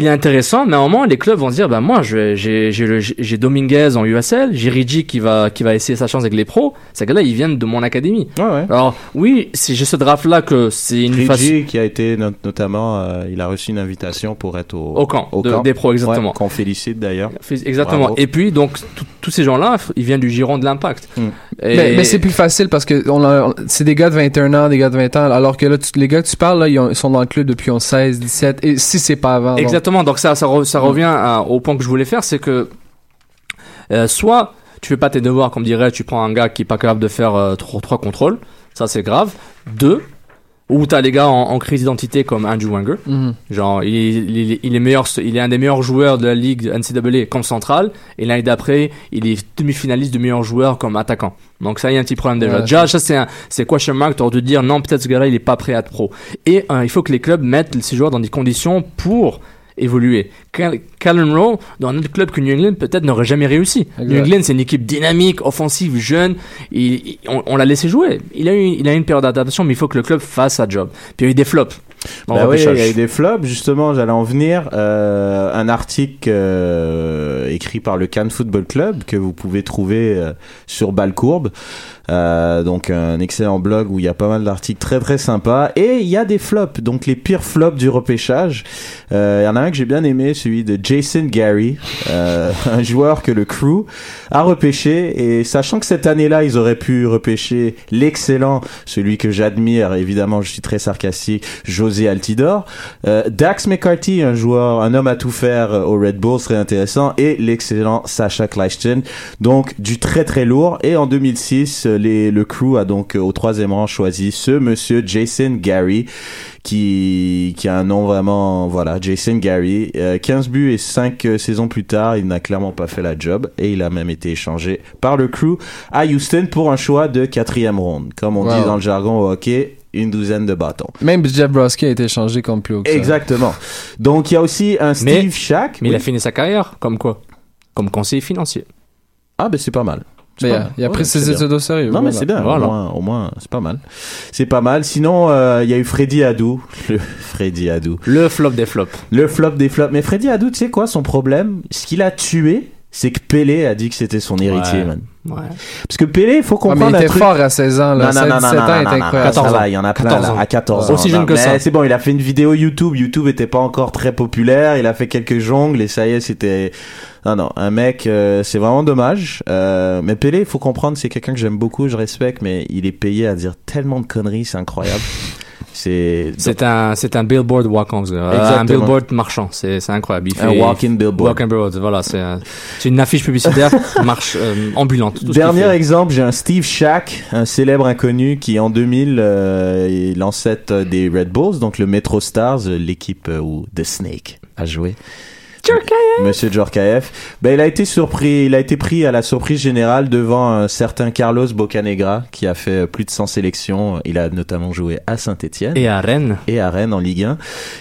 Il est intéressant, mais à un moment, les clubs vont se dire, bah, moi, j'ai, Dominguez en USL, j'ai Rigi qui va, qui va essayer sa chance avec les pros. Ces gars-là, ils viennent de mon académie. Ouais, ouais. Alors, oui, si j'ai ce draft-là que c'est une Rigi, qui a été not- notamment, euh, il a reçu une invitation pour être au, au camp, de- des pros, exactement. Ouais, qu'on félicite d'ailleurs. Exactement. Bravo. Et puis, donc, tout- tous ces gens-là, ils viennent du giron de l'impact. Et- Mais, mais c'est plus facile parce que on c'est des gars de 21 ans, des gars de 20 ans, alors que là, tu- les gars que tu parles, là, ils, ont- ils sont dans le club depuis 11, 16, 17, et si c'est pas avant. Exactement. Donc ça, ça, re- ça revient à- au point que je voulais faire, c'est que euh, soit tu fais pas tes devoirs, comme dirait, tu prends un gars qui est pas capable de faire euh, trois, trois contrôles, ça c'est grave. Deux, ou t'as les gars en, en crise d'identité comme Andrew Wenger, Mhm. genre il, il, il est meilleur, il est un des meilleurs joueurs de la ligue NCAA comme central, et l'année d'après il est demi-finaliste de meilleur joueur comme attaquant. Donc ça il y a un petit problème déjà. Ouais, déjà ça c'est c'est question mark, t'aurais dû dire non peut-être ce gars-là il est pas prêt à être pro. Et euh, il faut que les clubs mettent ces joueurs dans des conditions pour évoluer. Cal- Callum Rowe, dans un autre club que New England, peut-être n'aurait jamais réussi. Exact. New England, c'est une équipe dynamique, offensive, jeune. Il- il- on on l'a laissé jouer. Il a, eu, il a eu une période d'adaptation, mais il faut que le club fasse sa job. Puis il y a eu des flops. Bah oui, il y a eu des flops, justement, j'allais en venir. Euh, un article euh, écrit par le Cannes Football Club que vous pouvez trouver euh, sur Balcourbe. Euh, donc un excellent blog où il y a pas mal d'articles très très sympas. Et il y a des flops, donc les pires flops du repêchage. Euh, Il y en a un que j'ai bien aimé, celui de Jason Gary, euh, *laughs* un joueur que le crew a repêché. Et sachant que cette année-là, ils auraient pu repêcher l'excellent, celui que j'admire, évidemment, je suis très sarcastique, José Altidor. Euh, Dax McCarthy, un joueur, un homme à tout faire au Red Bull, serait intéressant. Et l'excellent Sacha Kleiston. Donc, du très très lourd. Et en 2006, euh, les, le crew a donc euh, au troisième rang choisi ce monsieur Jason Gary qui, qui a un nom vraiment, voilà, Jason Gary. Euh, 15 buts et 5 euh, saisons plus tard, il n'a clairement pas fait la job et il a même été échangé par le crew à Houston pour un choix de quatrième ronde. Comme on Wow. dit dans le jargon au hockey, une douzaine de bâtons. Même Jeff Brodsky a été échangé comme plus haut que ça. Exactement. Donc il y a aussi un Steve Mais- Shack. Mais il a fini sa carrière, comme quoi? Comme conseiller financier. Ah ben c'est pas mal. Mais pas il il a pris Ouais, ses études au sérieux, Non mais c'est bien. Voilà. Au moins, au moins c'est pas mal. C'est pas mal. Sinon euh, il y a eu Freddy Adou. *laughs* Le Freddy Adou. Le flop des flops. Le flop des flops. Mais Freddy Adou, tu sais quoi son problème? Ce qu'il a tué, c'est que Pelé a dit que c'était son héritier, Ouais. man. Ouais. Parce que Pelé, il faut Ouais, mais comprendre il était truc. fort à 16 ans, là. Non, non, 16, non, non, 17 non, ans, non, non, non, incroyable. ça va, il y en a plein 14 là, ans. à 14 ans. Aussi jeune que ça. c'est bon, il a fait une vidéo YouTube. YouTube était pas encore très populaire. Il a fait quelques jongles et ça y est, c'était. Non, non, un mec, euh, c'est vraiment dommage. Euh, mais Pelé, il faut comprendre, c'est quelqu'un que j'aime beaucoup, je respecte, mais il est payé à dire tellement de conneries, c'est incroyable. *laughs* C'est. C'est un, c'est un billboard walk-on, euh, un billboard marchand. C'est, c'est incroyable. Il Un fait- walk-in billboard. Walk-in billboard, voilà. C'est, un- c'est une affiche publicitaire marche euh, ambulante. Dernier exemple, j'ai un Steve Shack, un célèbre inconnu qui en 2000 euh, est l'ancêtre des Red Bulls, donc le Metro Stars, euh, l'équipe euh, où The Snake a joué. Monsieur Djorkaeff. Ben, il a été surpris, il a été pris à la surprise générale devant un certain Carlos Bocanegra qui a fait euh, plus de 100 sélections. Il a notamment joué à Saint-Etienne. Et à Rennes. Et à Rennes en Ligue 1.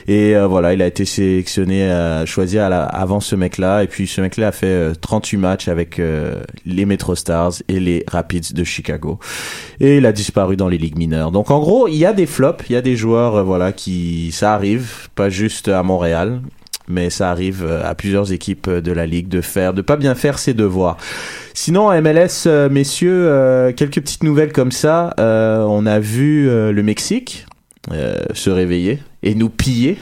Et euh, voilà, il a été sélectionné, euh, choisi à la- avant ce mec-là. Et puis ce mec-là a fait euh, 38 matchs avec euh, les Metro Stars et les Rapids de Chicago. Et il a disparu dans les ligues mineures. Donc en gros, il y a des flops, il y a des joueurs, euh, voilà, qui ça arrive, pas juste à Montréal. Mais ça arrive euh, à plusieurs équipes euh, de la ligue de faire, de pas bien faire ses devoirs. Sinon, MLS, euh, messieurs, quelques petites nouvelles comme ça. On a vu le Mexique euh, se réveiller et nous piller.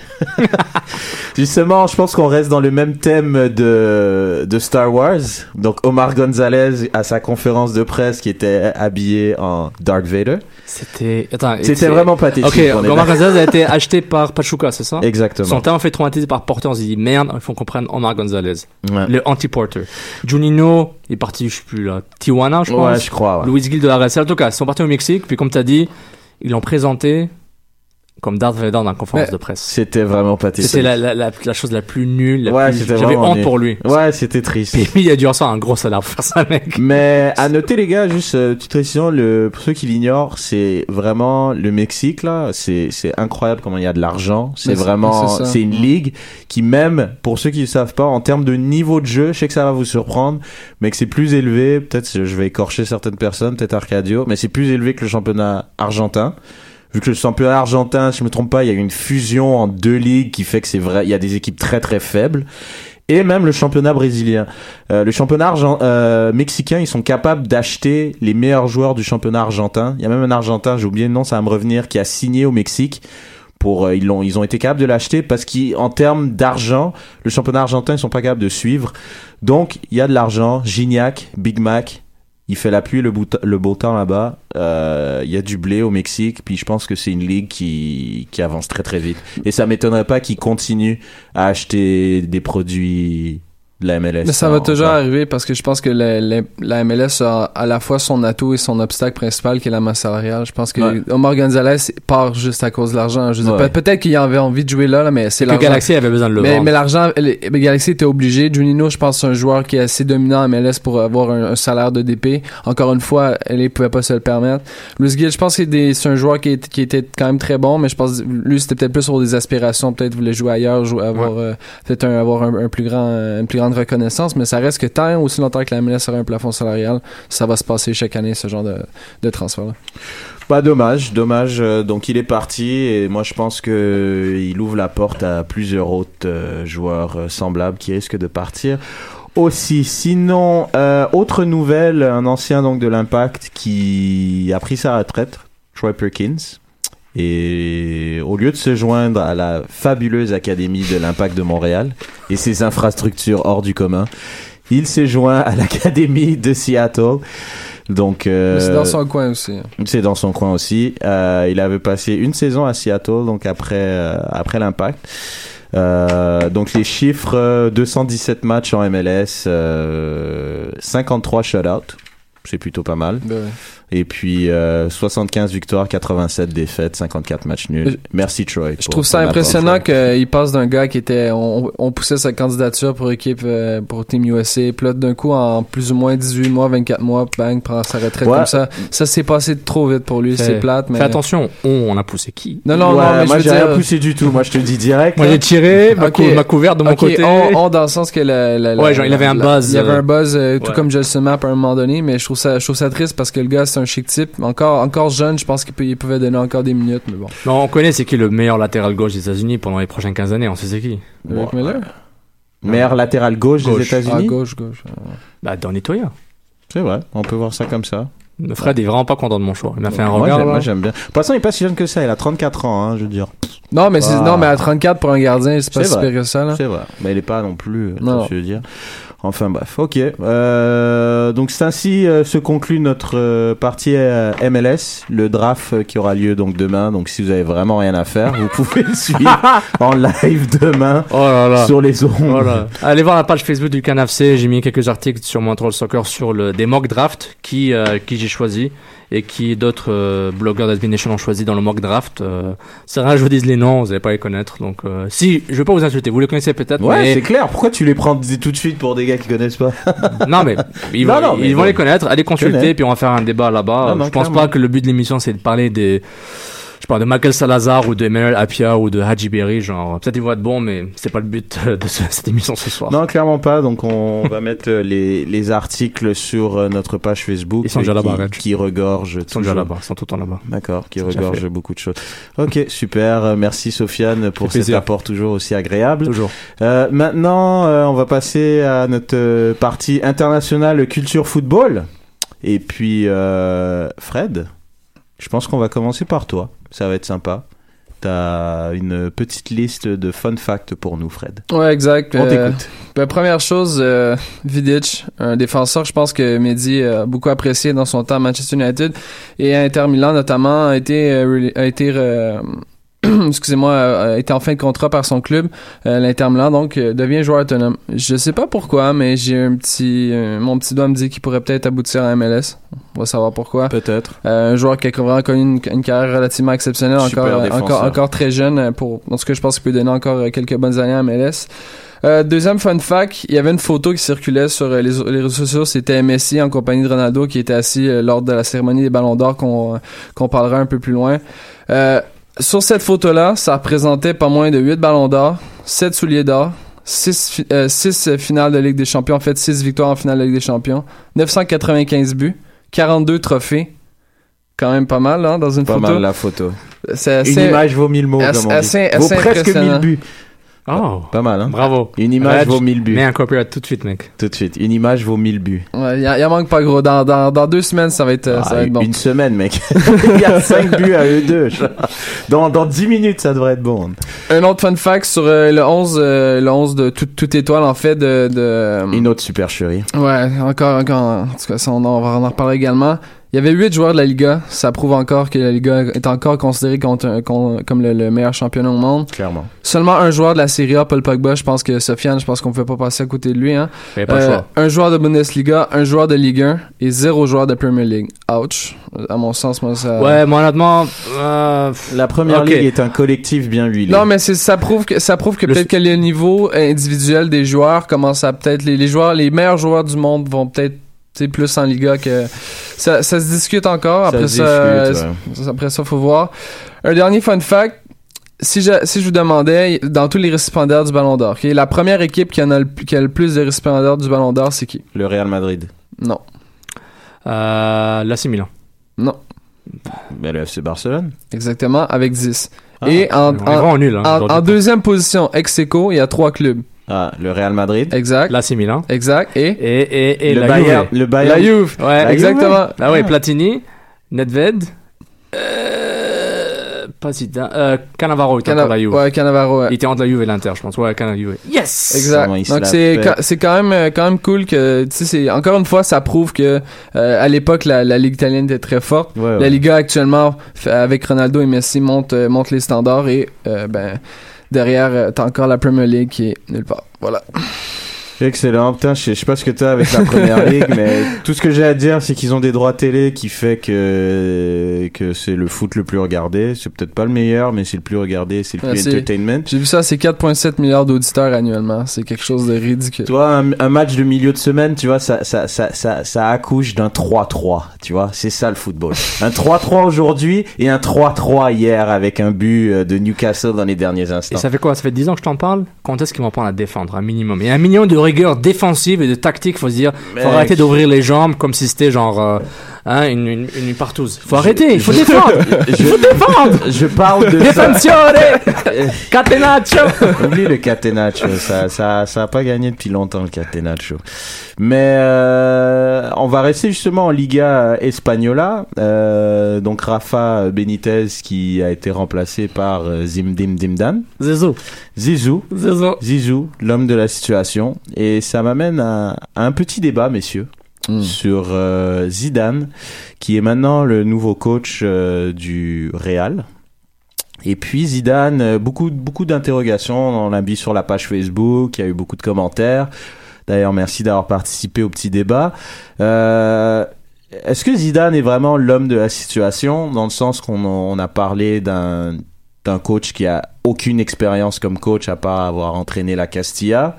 *laughs* Justement, je pense qu'on reste dans le même thème de, de Star Wars. Donc, Omar Gonzalez à sa conférence de presse qui était habillé en Dark Vader. C'était, vraiment pathétique. Ok, Omar. Gonzalez a été acheté par Pachuca, c'est ça? Exactement. Son temps fait traumatisé par Porter. On s'est dit, merde, il faut qu'on prenne Omar Gonzalez. Ouais. Le anti-Porter. Junino, il est parti, je sais plus là, Tijuana, je pense. Ouais, je crois, ouais. Luis Gil de la Real. En tout cas, ils sont partis au Mexique. Puis, comme tu as dit, ils l'ont présenté comme Darth Vader dans la conférence Mais de presse. C'était vraiment pathétique. C'était la, la, la, la chose la plus nulle. la Ouais, plus- J'avais honte nul. pour lui. Ouais, c'était triste. Puis il a dû recevoir un gros salaire pour faire ça, mec. Mais à noter les gars, juste euh, petite précision, le, pour ceux qui l'ignorent, c'est vraiment le Mexique là, c'est c'est incroyable comment il y a de l'argent. C'est vraiment, c'est une ligue qui même pour ceux qui ne savent pas, en termes de niveau de jeu, je sais que ça va vous surprendre, mais que c'est plus élevé. Peut-être je vais écorcher certaines personnes, peut-être Arcadio, mais c'est plus élevé que le championnat argentin. Vu que le championnat argentin, si je me trompe pas, il y a une fusion en deux ligues qui fait que c'est vrai, il y a des équipes très très faibles. Et même le championnat brésilien. Euh, le championnat argen- euh, mexicain, ils sont capables d'acheter les meilleurs joueurs du championnat argentin. Il y a même un argentin, j'ai oublié le nom, ça va me revenir, qui a signé au Mexique. Pour, euh, ils, l'ont, ils ont été capables de l'acheter parce qu'en termes d'argent, le championnat argentin, ils sont pas capables de suivre. Donc, il y a de l'argent. Gignac, Big Mac, il fait la pluie le, le beau temps là-bas. Euh, il y a du blé au Mexique. Puis je pense que c'est une ligue qui, qui avance très très vite. Et ça m'étonnerait pas qu'ils continuent à acheter des produits de la MLS. Mais ça va toujours arriver parce que je pense que la, la- la MLS a à la fois son atout et son obstacle principal qui est la masse salariale. Je pense que Ouais. Omar Gonzalez part juste à cause de l'argent. Je Ouais. Peut-être qu'il avait envie de jouer là, là, mais c'est Que l'argent. Galaxy avait besoin de le mais, vendre. mais l'argent, Galaxy était obligé. Junino, je pense, c'est un joueur qui est assez dominant en MLS pour avoir un, un salaire de DP. Encore une fois, elle ne pouvait pas se le permettre. Luis Gil, je pense que c'est des- c'est un joueur qui, est- qui était quand même très bon, mais je pense que lui, c'était peut-être plus sur des aspirations. Peut-être voulait jouer ailleurs, jouer, avoir, euh, peut-être un- avoir un, un plus grand, une plus grande reconnaissance. Mais ça reste que tant aussi longtemps que la MLS aura un plafond salarial, ça va se passer chaque année, ce genre de, de transfert-là. Dommage, dommage. euh, Donc il est parti et moi je pense que il ouvre la porte à plusieurs autres euh, joueurs euh, semblables qui risquent de partir aussi. Sinon, autre nouvelle, un ancien donc de l'Impact qui a pris sa retraite, Troy Perkins. Et au lieu de se joindre à la fabuleuse académie de l'Impact de Montréal et ses infrastructures hors du commun, il s'est joint à l'académie de Seattle. Donc, euh, c'est dans son coin aussi. hein. c'est dans son coin aussi. Euh, il avait passé une saison à Seattle, donc après, euh, après l'impact. Euh, donc les chiffres, euh, 217 matchs en MLS, euh, 53 shutouts. C'est plutôt pas mal. Ben ouais. Et puis euh, 75 victoires, 87 défaites, 54 matchs nuls. Merci Troy. Je trouve ça impressionnant qu'il passe d'un gars qui était. On, on poussait sa candidature pour équipe euh, pour Team USA. Puis là, d'un coup, en plus ou moins 18 mois, 24 mois, bang, prend sa retraite Ouais. comme ça. Ça s'est passé trop vite pour lui. C'est plate, mais. Fais attention, on, on a poussé qui? Non, non, Ouais, non, mais moi je j'ai veux rien dire. poussé du tout. Moi je te le dis direct. Moi j'ai tiré, ma, Ok. cou- ma couverte de mon côté. on, on dans le sens que la, la- la- Ouais, genre, il avait un la- buzz, Il y avait euh, un buzz, euh, tout ouais. comme Jelson Map à un moment donné, mais je trouve ça, je trouve ça triste parce que le gars, c'est un chic type. Encore, encore jeune, je pense qu'il il pouvait donner encore des minutes, mais bon. Non, on connaît c'est qui le meilleur latéral gauche des États-Unis pendant les prochaines 15 années, on sait c'est qui. Eric Miller? Meilleur latéral gauche, des. Ah, États-Unis? gauche, gauche. Bah, Danny Toya. C'est vrai, on peut voir ça comme ça. Fred est vraiment pas content de mon choix. Il m'a fait un Moi, regard. Moi j'aime bien. Pour l'instant, il est pas si jeune que ça. Il a 34 ans, hein, je veux dire. Non, mais Ah. non, mais à 34 pour un gardien, c'est pas si pire que ça. C'est vrai. Mais il est pas non plus. Non. Je veux dire. Enfin bref, ok. Euh, donc c'est ainsi euh, se conclut notre euh, partie euh, MLS, le draft qui aura lieu donc demain. Donc si vous avez vraiment rien à faire, vous pouvez le suivre *laughs* en live demain Oh là là. sur les ondes. Voilà. Allez voir la page Facebook du CanFC. J'ai mis quelques articles sur Montreal Soccer sur le, des mock draft qui, qui j'ai choisi et qui d'autres euh, blogueurs d'Admination ont choisi dans le mock draft. Euh, c'est rare que je vous dise les noms, vous n'allez pas les connaître. Donc, euh, si, je vais pas vous insulter, vous les connaissez peut-être. Ouais, mais... c'est clair. Pourquoi tu les prends tout de suite pour des gars qui connaissent pas? Non, mais ils, Non, vont, non, mais ils vont les connaître. Allez consulter, puis on va faire un débat là-bas. Je pense clairement. pas que le but de l'émission c'est de parler des. Je parle de Michael Salazar ou de Emmanuel Apia ou de Haji Berry, genre peut-être ils vont être bons, mais c'est pas le but *laughs* de ce- cette émission ce soir. Non, clairement pas. Donc, on *laughs* va mettre euh, les, les articles sur euh, notre page Facebook. Ils sont déjà euh, là-bas, qui, qui regorgent. Ils sont déjà là-bas, ils sont tout le temps là-bas. D'accord, qui C'est déjà regorge fait. beaucoup de choses. Ok, super. Merci Sofiane pour cet apport toujours aussi agréable. Toujours. Euh, maintenant, euh, on va passer à notre partie internationale culture football. Et puis, euh, Fred, je pense qu'on va commencer par toi. Ça va être sympa. T'as une petite liste de fun facts pour nous, Fred. Ouais, exact. On Euh, t'écoute. ben, première chose, euh, Vidic, un défenseur, je pense que Mehdi a beaucoup apprécié dans son temps à Manchester United et à Inter Milan notamment, a été, euh, a été *clears throat* excusez-moi, euh, a été en fin de contrat par son club, l'Inter Milan, donc devient joueur autonome. Je sais pas pourquoi, mais j'ai un petit, mon petit doigt me dit qu'il pourrait peut-être aboutir à MLS. On va savoir pourquoi. Peut-être. Euh, un joueur qui a vraiment connu une, une carrière relativement exceptionnelle, encore, euh, encore, encore très jeune. euh, Pour, en tout cas, je pense qu'il peut donner encore quelques bonnes années à MLS. Euh, deuxième fun fact, il y avait une photo qui circulait sur les, les réseaux sociaux. C'était Messi en compagnie de Ronaldo qui était assis lors de la cérémonie des Ballons d'Or qu'on qu'on parlera un peu plus loin. Euh, sur cette photo-là, ça représentait pas moins de 8 Ballons d'Or, 7 souliers d'or, 6, finales de Ligue des Champions, en fait 6 victoires en finale de Ligue des Champions, 995 buts, 42 trophées. Quand même pas mal, hein, dans une Pas photo. mal la photo. C'est Une image vaut mille mots, assez- comme on dit. assez- vaut presque mille buts. Oh, Pas mal, hein bravo. Une image vaut mille buts. Mets un copyright tout de suite, mec. Tout de suite. Une image vaut mille buts. Ouais, il y, en manque pas gros. Dans, dans, dans deux semaines, ça va être, euh, ça Ah, va être bon. Une semaine, mec. *laughs* Il y a 5 buts à eux deux. Dans, dans 10 minutes, ça devrait être bon. Un autre fun fact sur euh, le 11, euh, le 11 de tout, toute étoile, en fait, de, de... Une autre supercherie. Ouais, encore, encore, en tout cas, ça, on, en, on va en reparler également. Il y avait huit joueurs de la Liga. Ça prouve encore que la Liga est encore considérée contre- con- comme le, le meilleur championnat au monde. Clairement. Seulement un joueur de la Serie A, Paul Pogba. Je pense que Sofiane, je pense qu'on ne peut pas passer à côté de lui. Hein. Il y avait pas le choix. Un joueur de Bundesliga, un joueur de Ligue 1 et zéro joueur de Premier League. Ouch. À mon sens, moi, ça... Ouais, moi honnêtement, euh, La première Ok. ligue est un collectif bien huilé. Non, mais c'est ça prouve que ça prouve que Le- peut-être que le niveau individuel des joueurs commence à peut-être les, les joueurs les meilleurs joueurs du monde vont peut-être sais, plus en Liga que ça, ça se discute encore. Après ça, discute, après ça faut voir. Un dernier fun fact si je, si je vous demandais dans tous les récipiendaires du Ballon d'Or la première équipe qui en a le, qui a le plus de récipiendaires du Ballon d'Or c'est qui? Le Real Madrid. non. Euh, l'AC Milan. non. Ben, le FC Barcelone. exactement avec 10 Ah, et en, en, nul. Hein, en- deuxième position ex aequo, il y a trois clubs Ah, le Real Madrid. exact L'AC Milan. exact et? Et, et, et le la Bayern. Juve. Le Bayern. la Juve Ouais, La exactement Ah ouais, Platini, Nedved, euh, pas Zidane, euh, Cannavaro était Cana- la Juve. ouais Cannavaro ouais. Il était entre la Juve et l'Inter, je pense. Ouais, Cannavaro. Yes! Exact. Donc c'est c'est quand même euh, quand même cool que tu sais c'est encore une fois ça prouve que euh, à l'époque la, la ligue italienne était très forte. Ouais, ouais. La Liga actuellement avec Ronaldo et Messi monte euh, monte les standards et euh, ben derrière euh, t'as encore la Premier League qui est nulle part. Voilà. Excellent. Putain, je sais, je sais pas ce que t'as avec la première *laughs* ligue, mais tout ce que j'ai à dire, c'est qu'ils ont des droits télé qui fait que, que c'est le foot le plus regardé. C'est peut-être pas le meilleur, mais c'est le plus regardé, c'est le Ouais, plus entertainment. J'ai vu ça, c'est 4,7 milliards d'auditeurs annuellement. C'est quelque chose de ridicule. Tu vois, un, un match de milieu de semaine, tu vois, ça, ça, ça, ça, ça accouche d'un 3-3, tu vois. C'est ça le football. Un 3-3 aujourd'hui et un 3-3 hier avec un but euh, de Newcastle dans les derniers Et instants. ça fait quoi? Ça fait 10 ans que je t'en parle? Quand est-ce qu'ils vont apprendre à défendre? Un minimum. Et un minimum de rigueur défensive et de tactique, faut se dire. Faut arrêter d'ouvrir les jambes comme si c'était genre euh, hein, une, une, une partouze. Faut arrêter, il faut défendre *laughs* Il faut défendre Je parle de. Defensione *laughs* Catenaccio Oublie le Catenaccio, ça, ça, ça a pas gagné depuis longtemps le Catenaccio. Mais euh, on va rester justement en Liga Espagnola. Euh, donc Rafa Benitez qui a été remplacé par euh, Zimdim Dimdan. Zizou. Zizou. Zizou. Zizou, l'homme de la situation. Et ça m'amène à, à un petit débat, messieurs, sur euh, Zidane, qui est maintenant le nouveau coach euh, du Real. Et puis Zidane, euh, beaucoup, beaucoup d'interrogations. On l'a mis sur la page Facebook, il y a eu beaucoup de commentaires. D'ailleurs, merci d'avoir participé au petit débat. Est-ce que Zidane est vraiment l'homme de la situation, dans le sens qu'on on a parlé d'un coach qui a aucune expérience comme coach à part avoir entraîné la Castilla.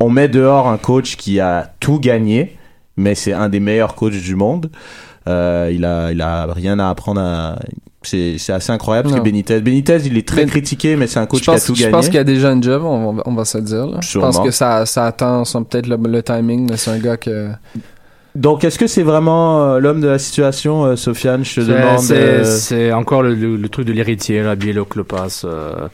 On met dehors un coach qui a tout gagné, mais c'est un des meilleurs coachs du monde. Euh, il a, il a rien à apprendre à. C'est, c'est assez incroyable parce que Benitez, Benitez, il est très Ben- critiqué, mais c'est un coach je pense, qui a tout je gagné. pense qu'il y a déjà une job, on va, on va se le dire. là. Je pense que ça, ça attend peut-être le, le timing, mais c'est un gars que... Donc, est-ce que c'est vraiment euh, l'homme de la situation, euh, Sofiane Je te C'est- demande. C'est euh, encore le, le- le truc de l'héritier, là, Bielo Klopas, euh,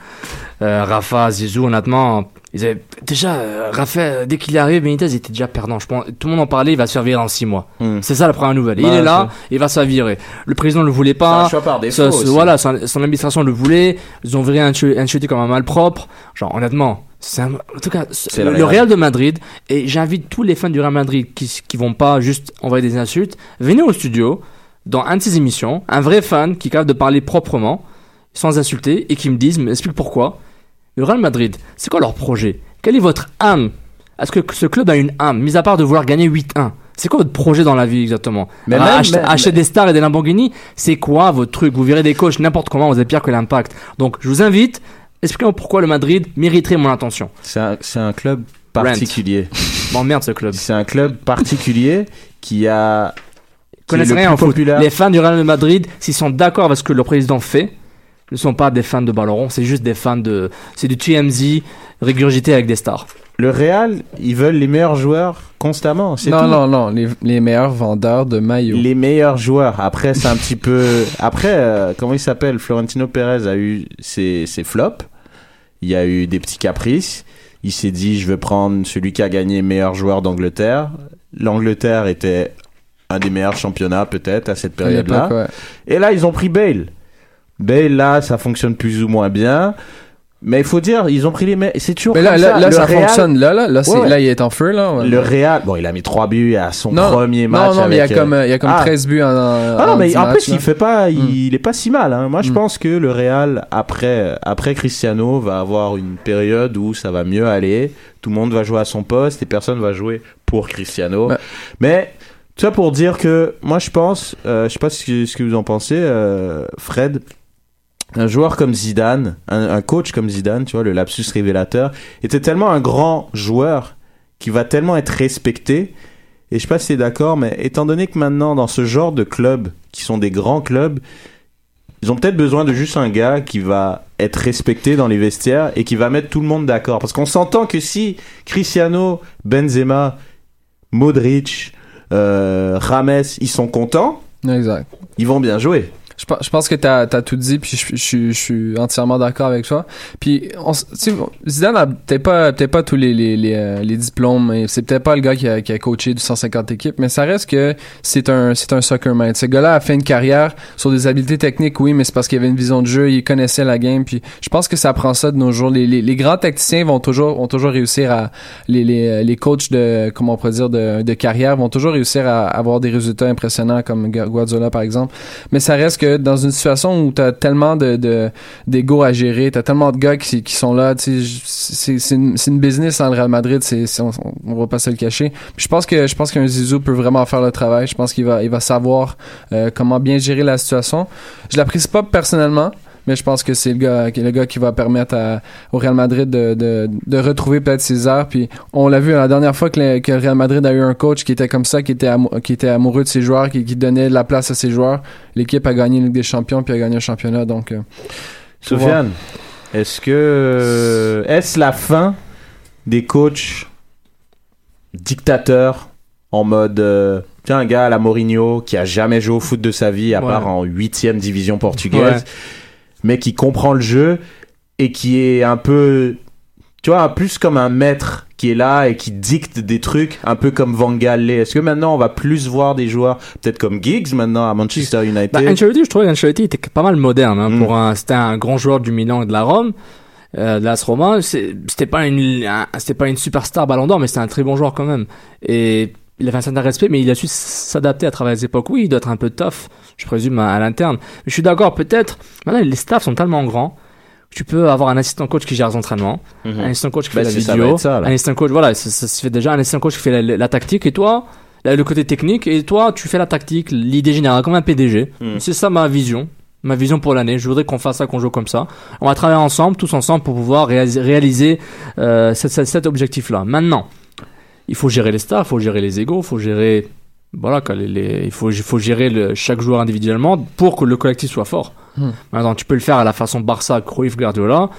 euh, Rafa, Zizou, honnêtement. Ils avaient, déjà, euh, Rafa, dès qu'il est arrivé, Benitez était déjà perdant. Je pense, tout le monde en parlait, il va se faire virer en six mois. Hmm. C'est ça la première nouvelle. il Bah, est là, il va se faire virer. Le président ne le voulait pas. C'est un choix par défaut Ça, aussi. Voilà, son, son administration le voulait. Ils ont viré Ancelotti comme un malpropre. Genre, honnêtement, c'est un- en tout cas, le, le. Real de Madrid, et j'invite tous les fans du Real Madrid qui, qui vont pas juste envoyer des insultes, venez au studio, dans un de ces émissions, un vrai fan qui est capable de parler proprement, sans insulter, et qui me dise, m'explique pourquoi. Le Real Madrid, c'est quoi leur projet? Quelle est votre âme? Est-ce que ce club a une âme, mis à part de vouloir gagner 8-1 c'est quoi votre projet dans la vie exactement? Mais même- acheter, des stars et des Lamborghini, c'est quoi votre truc? Vous virez des coachs n'importe comment, vous êtes pire que l'impact. Donc je vous invite, expliquez-moi pourquoi le Madrid mériterait mon attention. C'est un, club particulier. Bon merde ce club. C'est un club particulier qui a. Qui connaissent rien en foot. populaire. Les fans du Real Madrid, s'ils sont d'accord avec ce que le président fait, ne sont pas des fans de ballon rond, c'est juste des fans de. C'est du TMZ régurgité avec des stars. Le Real, ils veulent les meilleurs joueurs constamment. C'est Non, tout. non, non, les, les meilleurs vendeurs de maillots. Les meilleurs joueurs. Après, c'est un petit peu. Après, euh, comment il s'appelle? Florentino Pérez a eu ses, ses flops. Il y a eu des petits caprices. Il s'est dit, je veux prendre celui qui a gagné meilleur joueur d'Angleterre. L'Angleterre était un des meilleurs championnats, peut-être, à cette période-là. ouais. Et là, ils ont pris Bale. Bale, là, ça fonctionne plus ou moins bien. Mais il faut dire, ils ont pris les meilleurs. C'est toujours Mais là, comme là, ça. là, Le ça Real- fonctionne. Là, là, là, c'est- Ouais, là, il est en feu, là. ouais. Le Real, bon, il a mis 3 buts à son Non, premier match. Non, non, mais il y a comme, euh, euh, il y a comme ah. 13 buts en, en Ah non, mais 10 en plus, il fait pas, il, Mm. il est pas si mal. Hein. Moi, je Mm. pense que le Real, après, après Cristiano, va avoir une période où ça va mieux aller. Tout le monde va jouer à son poste et personne va jouer pour Cristiano. Ouais. Mais, ça pour dire que, moi, je pense, euh, je sais pas ce que, ce que vous en pensez, euh, Fred. Un joueur comme Zidane, un, un coach comme Zidane, tu vois, le lapsus révélateur, était tellement un grand joueur qui va tellement être respecté. Et je sais pas si t'es d'accord, mais étant donné que maintenant, dans ce genre de clubs, qui sont des grands clubs, ils ont peut-être besoin de juste un gars qui va être respecté dans les vestiaires et qui va mettre tout le monde d'accord. Parce qu'on s'entend que si Cristiano, Benzema, Modric, euh, Rames, ils sont contents, Exact. ils vont bien jouer. Je, pe- je pense que t'as as tout dit, puis je, suis entièrement d'accord avec toi. Puis, on, Zidane a peut-être pas, peut pas tous les, les, les, euh, les diplômes, et c'est peut-être pas le gars qui a, coaché du 150 équipes, mais ça reste que c'est un, un soccer mind. Ce gars-là a fait une carrière sur des habiletés techniques, oui, mais c'est parce qu'il avait une vision de jeu, il connaissait la game, puis je pense que ça prend ça de nos jours. Les, les, les grands tacticiens vont toujours, vont toujours réussir à, les, les, les coachs de, comment on pourrait dire, de, de carrière vont toujours réussir à avoir des résultats impressionnants comme Gu- Guardiola, par exemple. Mais ça reste que dans une situation où t'as tellement de, de, d'ego à gérer, t'as tellement de gars qui, qui sont là, c'est, une, business dans le Real Madrid, c'est, on, on va pas se le cacher. Je pense que, je pense qu'un Zizou peut vraiment faire le travail. Je pense qu'il va, il va savoir euh, comment bien gérer la situation. Je l'apprécie pas personnellement. Mais je pense que c'est le gars, le gars qui va permettre à- au Real Madrid de, de, de retrouver peut-être ses airs. Puis on l'a vu la dernière fois que le, que le Real Madrid a eu un coach qui était comme ça, qui était, amou- qui était amoureux de ses joueurs, qui, qui donnait de la place à ses joueurs. L'équipe a gagné la Ligue des Champions puis a gagné un championnat. Donc, euh. Sofiane, est-ce que est-ce la fin des coachs dictateurs en mode euh, tiens un gars à la Mourinho qui a jamais joué au foot de sa vie à Ouais. part en huitième division portugaise, Ouais. Mais qui comprend le jeu et qui est un peu tu vois plus comme un maître qui est là et qui dicte des trucs un peu comme Van Gaal. Est-ce que maintenant on va plus voir des joueurs peut-être comme Giggs maintenant à Manchester United? Bah, Ancelotti, je trouvais qu'Ancelotti était pas mal moderne. Hein, pour un, c'était un grand joueur du Milan et de la Rome, euh, de l'AS Roma. C'était pas une, un- c'était pas une superstar Ballon d'Or, mais c'était un très bon joueur quand même. Et il avait un certain respect, mais il a su s'adapter à travers les époques. Oui, il doit être un peu tough, je présume à, à l'interne. Mais je suis d'accord, peut-être. Maintenant, les staffs sont tellement grands. que Tu peux avoir un assistant coach qui gère les entraînements, Mhm. un assistant coach qui Bah, fait la vidéo, ça, un assistant coach, voilà, ça, ça se fait déjà, un assistant coach qui fait la, la tactique, et toi, là, le côté technique, et toi, tu fais la tactique, l'idée générale, comme un PDG. Mhm. C'est ça ma vision. Ma vision pour l'année, je voudrais qu'on fasse ça, qu'on joue comme ça. On va travailler ensemble, tous ensemble, pour pouvoir réaliser, réaliser euh, cet objectif-là. Maintenant, il faut gérer les stars, il faut gérer les égaux, il faut gérer, voilà, quoi, les, les- il faut, il faut gérer le- chaque joueur individuellement pour que le collectif soit fort. Hmm. Maintenant, tu peux le faire à la façon Barça, Cruyff, Guardiola,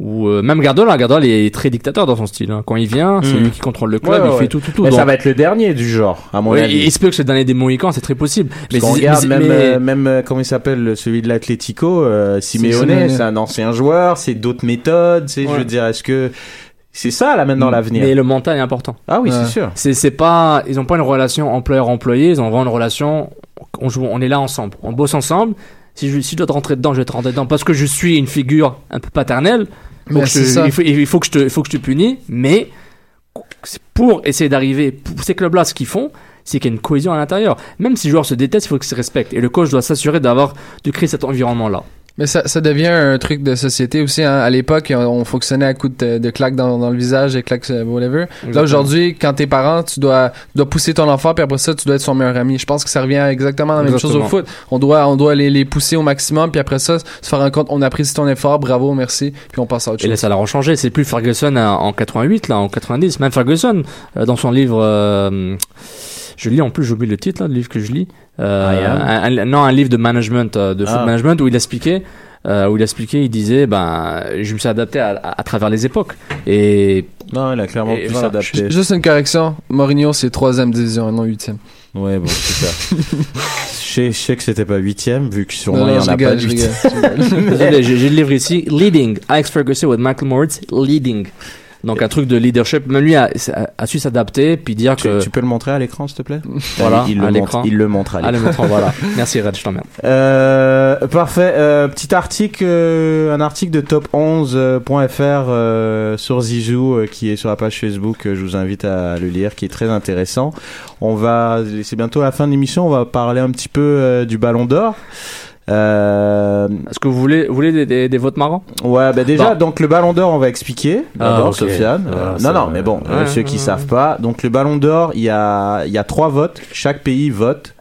ou euh, même Guardiola. Guardiola est très dictateur dans son style. hein. Quand il vient, c'est Hmm. lui qui contrôle le club, Ouais, il ouais, fait tout, tout, tout. Mais ça va être le dernier du genre, à mon Oui, avis. Il se peut que c'est le dernier des Mohicans, c'est très possible. Parce qu'on c'est- regarde même, mais- euh, même euh, comment il s'appelle celui de l'Atlético, euh, Simeone, c'est un ancien joueur, c'est d'autres méthodes, c'est, je veux dire, est-ce que c'est ça là maintenant l'avenir Mais le mental est important. Ah oui, Ouais. c'est sûr. C'est c'est pas ils ont pas une relation employeur-employé, ils ont vraiment une relation on joue on est là ensemble, on bosse ensemble. Si je, si je dois te rentrer dedans, je vais te rentrer dedans parce que je suis une figure un peu paternelle. Faut Mais que je ça. il, faut, il faut que je te il faut que je te punis, mais c'est pour essayer d'arriver pour ces clubs-là ce qu'ils font, c'est qu'il y a une cohésion à l'intérieur. Même si les joueurs se détestent, il faut qu'ils se respectent et le coach doit s'assurer d'avoir de créer cet environnement là. Mais ça, ça devient un truc de société aussi. Hein. À l'époque, on, on fonctionnait à coups de, de claques dans, dans le visage, et claques euh, whatever. Là aujourd'hui, quand t'es parent, tu dois, tu dois pousser ton enfant, puis après ça, tu dois être son meilleur ami. Je pense que ça revient exactement la même chose au foot. On doit, on doit les, les pousser au maximum, puis après ça, se faire rendre compte, on apprécie ton effort, bravo, merci, puis on passe à autre Et là, chose. ça l'a changé. C'est plus Ferguson euh, en 88, là, en 90. Même Ferguson, euh, dans son livre, euh, je lis en plus, j'oublie le titre, là, le livre que je lis. Euh, un- un- non, un livre de management, euh, de foot Ah. management, où il expliquait, euh, où il expliquait, il disait, ben, je me suis adapté à, à- à travers les époques. Et Non, il a clairement pu voilà. s'adapter. Juste une correction, Mourinho, c'est troisième division, et non huitième. Ouais, bon, ça. *laughs* je, sais, je sais que c'était pas huitième, vu que sûrement il y en a pas huitième. *laughs* désolé, j'ai le livre ici, Leading, Alex Ferguson with Michael Moritz, Leading. Donc un truc de leadership. Même lui a, a- a su s'adapter, puis dire Tu, que tu peux le montrer à l'écran, s'il te plaît? *laughs* Voilà, il, il à le l'écran. montre, il le montre à Allez, l'écran. voilà. *laughs* Merci Red, je t'emmerde. Euh, parfait. Euh, petit article, euh, un article de top11.fr euh, sur Zizou euh, qui est sur la page Facebook. euh, je vous invite à le lire, qui est très intéressant. On va, c'est bientôt la fin de l'émission. On va parler un petit peu euh, du Ballon d'Or. Euh, Est-ce que vous voulez, vous voulez des, des, des votes marrants? Ouais, bah déjà, Bon. donc le Ballon d'Or, on va expliquer. Ah, D'abord. Sofiane. Ah, Euh, non, non, mais bon, euh, Ouais, ceux qui ouais, savent pas. Donc le Ballon d'Or, il y a, il y a trois votes. Chaque pays vote.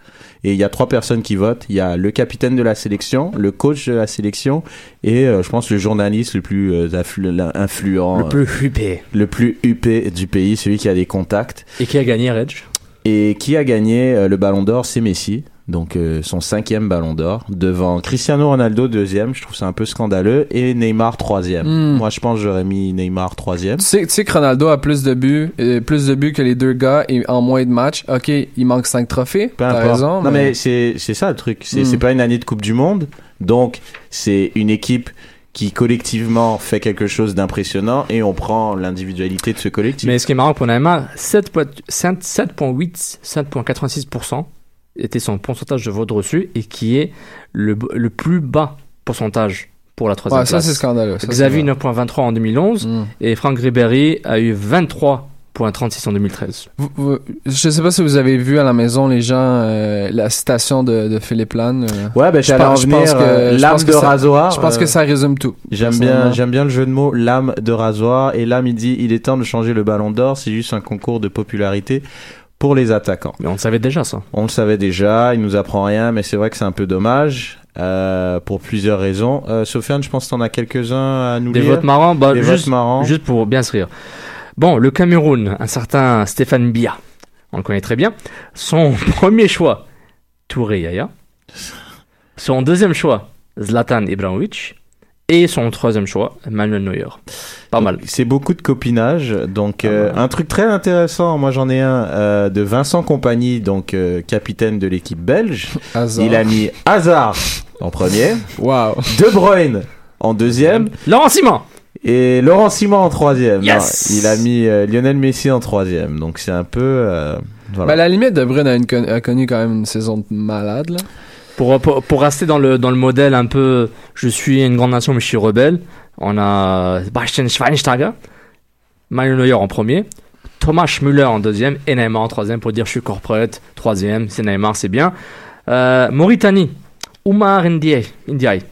Et il y a trois personnes qui votent. Il y a le capitaine de la sélection, le coach de la sélection et euh, je pense le journaliste le plus euh, influent, Le plus huppé. le plus huppé du pays, celui qui a des contacts. Et qui a gagné, Reg? Et qui a gagné euh, le Ballon d'Or, c'est Messi. Donc euh, son cinquième Ballon d'Or devant Cristiano Ronaldo deuxième. Je trouve ça un peu scandaleux et Neymar troisième. Hmm. Moi je pense que j'aurais mis Neymar troisième. Tu sais, tu sais que Ronaldo a plus de buts, euh, plus de buts que les deux gars et en moins de matchs. Ok, il manque 5 trophées. Peu T'as importe. raison. non mais, c'est c'est ça le truc. C'est Mm. c'est pas une année de Coupe du Monde, donc c'est une équipe qui collectivement fait quelque chose d'impressionnant et on prend l'individualité de ce collectif. Mais ce qui est marrant pour Neymar, 7,8, 7,8, 7,86% était son pourcentage de vote reçu et qui est le, le plus bas pourcentage pour la troisième Ouais, ça place. c'est scandaleux. Ça, Xavi c'est vrai. 9.23 en 2011 Mm. et Franck Ribéry a eu 23% pour un 36 en 2013. Vous- vous- je sais pas si vous avez vu à la maison les gens euh, la citation de, de Philippe Lannes. euh. Ouais, ben Je j'allais en venir. que- euh, de ça- rasoir. Je pense que ça résume tout. J'aime bien, j'aime bien le jeu de mots, lame de rasoir. Et lame, il dit, il est temps de changer le ballon d'or. C'est juste un concours de popularité pour les attaquants. Mais on le savait déjà ça. On le savait déjà, il nous apprend rien, mais c'est vrai que c'est un peu dommage. euh, pour plusieurs raisons. Euh, Sofiane, je pense que t'en as quelques-uns à nous Des lire. votes marrants, bah, Des juste, votes marrants. juste pour bien se rire. Bon, le Cameroun, un certain Stéphane Bia, on le connaît très bien. Son *laughs* premier choix, Touré Yaya. Son deuxième choix, Zlatan Ibrahimovic. Et son troisième choix, Manuel Neuer. Pas mal. C'est beaucoup de copinage. Donc, euh, un truc très intéressant, moi j'en ai un euh, de Vincent Compagnie, donc euh, capitaine de l'équipe belge. *laughs* Hazard. Il a mis Hazard en premier, *laughs* Wow. De Bruyne en deuxième Laurent Simon et Laurent Simon en troisième. Yes Non, il a mis euh, Lionel Messi en troisième. Donc, c'est un peu. euh, voilà. Ben, à la limite, De Bruyne a, une con- a connu quand même une saison de malade. Là. Pour, pour, pour rester dans le, dans le modèle un peu, je suis une grande nation mais je suis rebelle, on a Bastian Schweinsteiger, Manuel Neuer en premier, Thomas Müller en deuxième et Neymar en troisième pour dire je suis corporate, troisième, c'est Neymar, c'est bien. Euh, Mauritanie, Oumar Ndiaye, Ndiaye,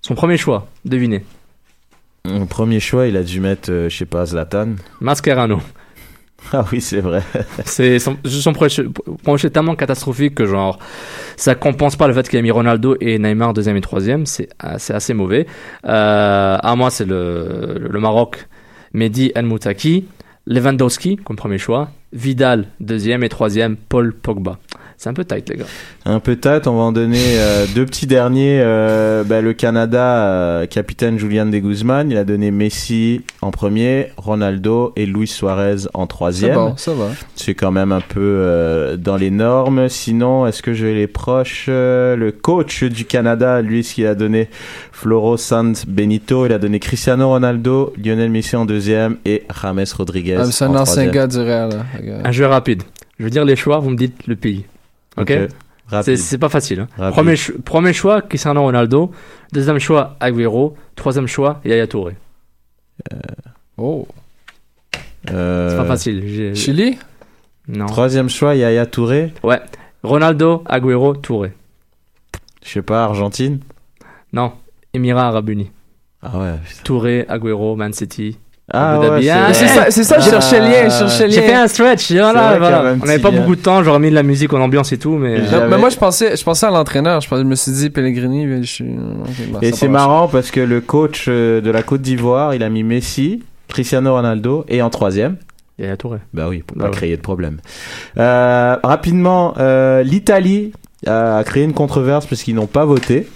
son premier choix, devinez, Mon premier choix, il a dû mettre, euh, je sais pas, Zlatan. Mascherano. Ah oui, c'est vrai. C'est son, son choix est tellement catastrophique que genre ça compense pas le fait qu'il a mis Ronaldo et Neymar deuxième et troisième. C'est euh, c'est assez mauvais. Euh, à moi c'est le, le Maroc. Mehdi El Moutaki, Lewandowski comme premier choix, Vidal deuxième et troisième, Paul Pogba. C'est un peu tight les gars. Un peu tâte, on va en donner euh, deux petits derniers. Euh, bah, le Canada, euh, capitaine Julian de Guzman, il a donné Messi en premier, Ronaldo et Luis Suarez en troisième. bon, ça va. C'est quand même un peu euh, dans les normes. Sinon, est-ce que je vais les proches Euh, Le coach du Canada, lui, ce qu'il a donné Floro San Benito, il a donné Cristiano Ronaldo, Lionel Messi en deuxième et James Rodriguez Ah, c'est un en ancien gars du Real. Un jeu rapide. Je veux dire les choix, vous me dites le pays. Ok. C'est pas facile. hein. Premier, cho- premier choix, Cristiano Ronaldo. Deuxième choix, Agüero. Troisième choix, Yaya Touré. Oh. Euh, C'est pas facile. Chili? Non. Troisième choix, Yaya Touré. Ouais. Ronaldo, Agüero, Touré. Je sais pas, Argentine? Non. Émirats Arabes Unis. Ah ouais. Touré, Agüero, Man City. Ah ouais, Ah, C'est ça, c'est ça, je Ah. cherchais le lien, je cherchais le J'ai fait un stretch. Voilà, voilà. avait On n'avait petit pas beaucoup de temps. J'aurais mis de la musique en ambiance et tout, mais. Et mais moi, je pensais, je pensais à l'entraîneur. Je, pensais- je me suis dit, Pellegrini, je suis. ok, bah, Et c'est marrant parce que le coach euh, de la Côte d'Ivoire, il a mis Messi, Cristiano Ronaldo et en troisième. Yaya Touré. Bah oui, pour Bah pas ouais. créer de problème. Euh, rapidement, euh, l'Italie a créé une controverse parce qu'ils n'ont pas voté.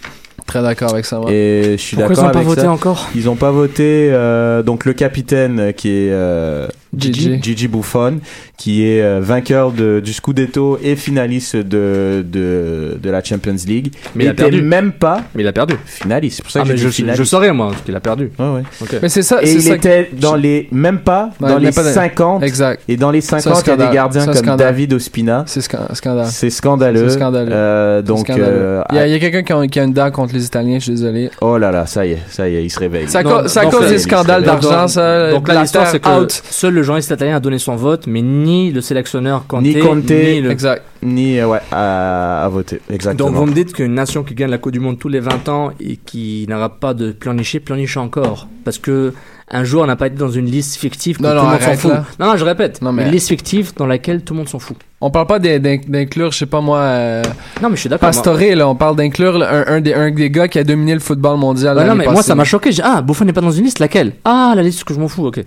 Très d'accord avec ça. moi. Et je suis Pourquoi ils d'accord n'ont pas avec voté ça. encore? Ils n'ont pas voté. euh, donc le capitaine qui est euh, Gigi. Gigi Buffon, qui est euh, vainqueur de, du Scudetto et finaliste de, de, de la Champions League. Mais il a était perdu. même pas Mais il a perdu. finaliste. C'est pour ça Ah, que j'ai je, je saurais, moi, qu'il a perdu. Ouais, ouais. Mais c'est ça, Et il ça. était dans les même pas Ouais, dans il les n'est pas dans- 50 Exact. et dans les C'est un 50 il y a des gardiens comme scandale. David Ospina C'est scan- scandale. c'est scandaleux, C'est scandaleux. Euh, donc euh, il y a, il a quelqu'un qui a, qui a une dent contre les Italiens, je suis désolé. oh là là ça y est ça y est il se réveille donc, cause des scandales d'argent, ça. Donc là, l'histoire, c'est que out. seul le journaliste italien a donné son vote, mais ni le sélectionneur Conte, Ni Conte, ni le... Exact. ni euh, ouais à, à voter exactement Donc vous me dites qu'une nation qui gagne la Coupe du Monde tous les 20 ans et qui n'aura pas de pleurnicher, pleurniche encore. Parce que un joueur n'a pas été dans une liste fictive que Non, tout non, le monde s'en fout. là. Non, non, je répète. Non, mais- Une liste fictive dans laquelle tout le monde s'en fout. On parle pas d'in- d'in- d'inclure, je sais pas moi, euh, Non, mais je suis d'accord. moi. Pastore, là. On parle d'inclure un, un des, un des gars qui a dominé le football mondial. Ouais, non, mais moi ça m'a choqué. Ah, Buffon n'est pas dans une liste, laquelle? Ah, la liste que je m'en fous, ok.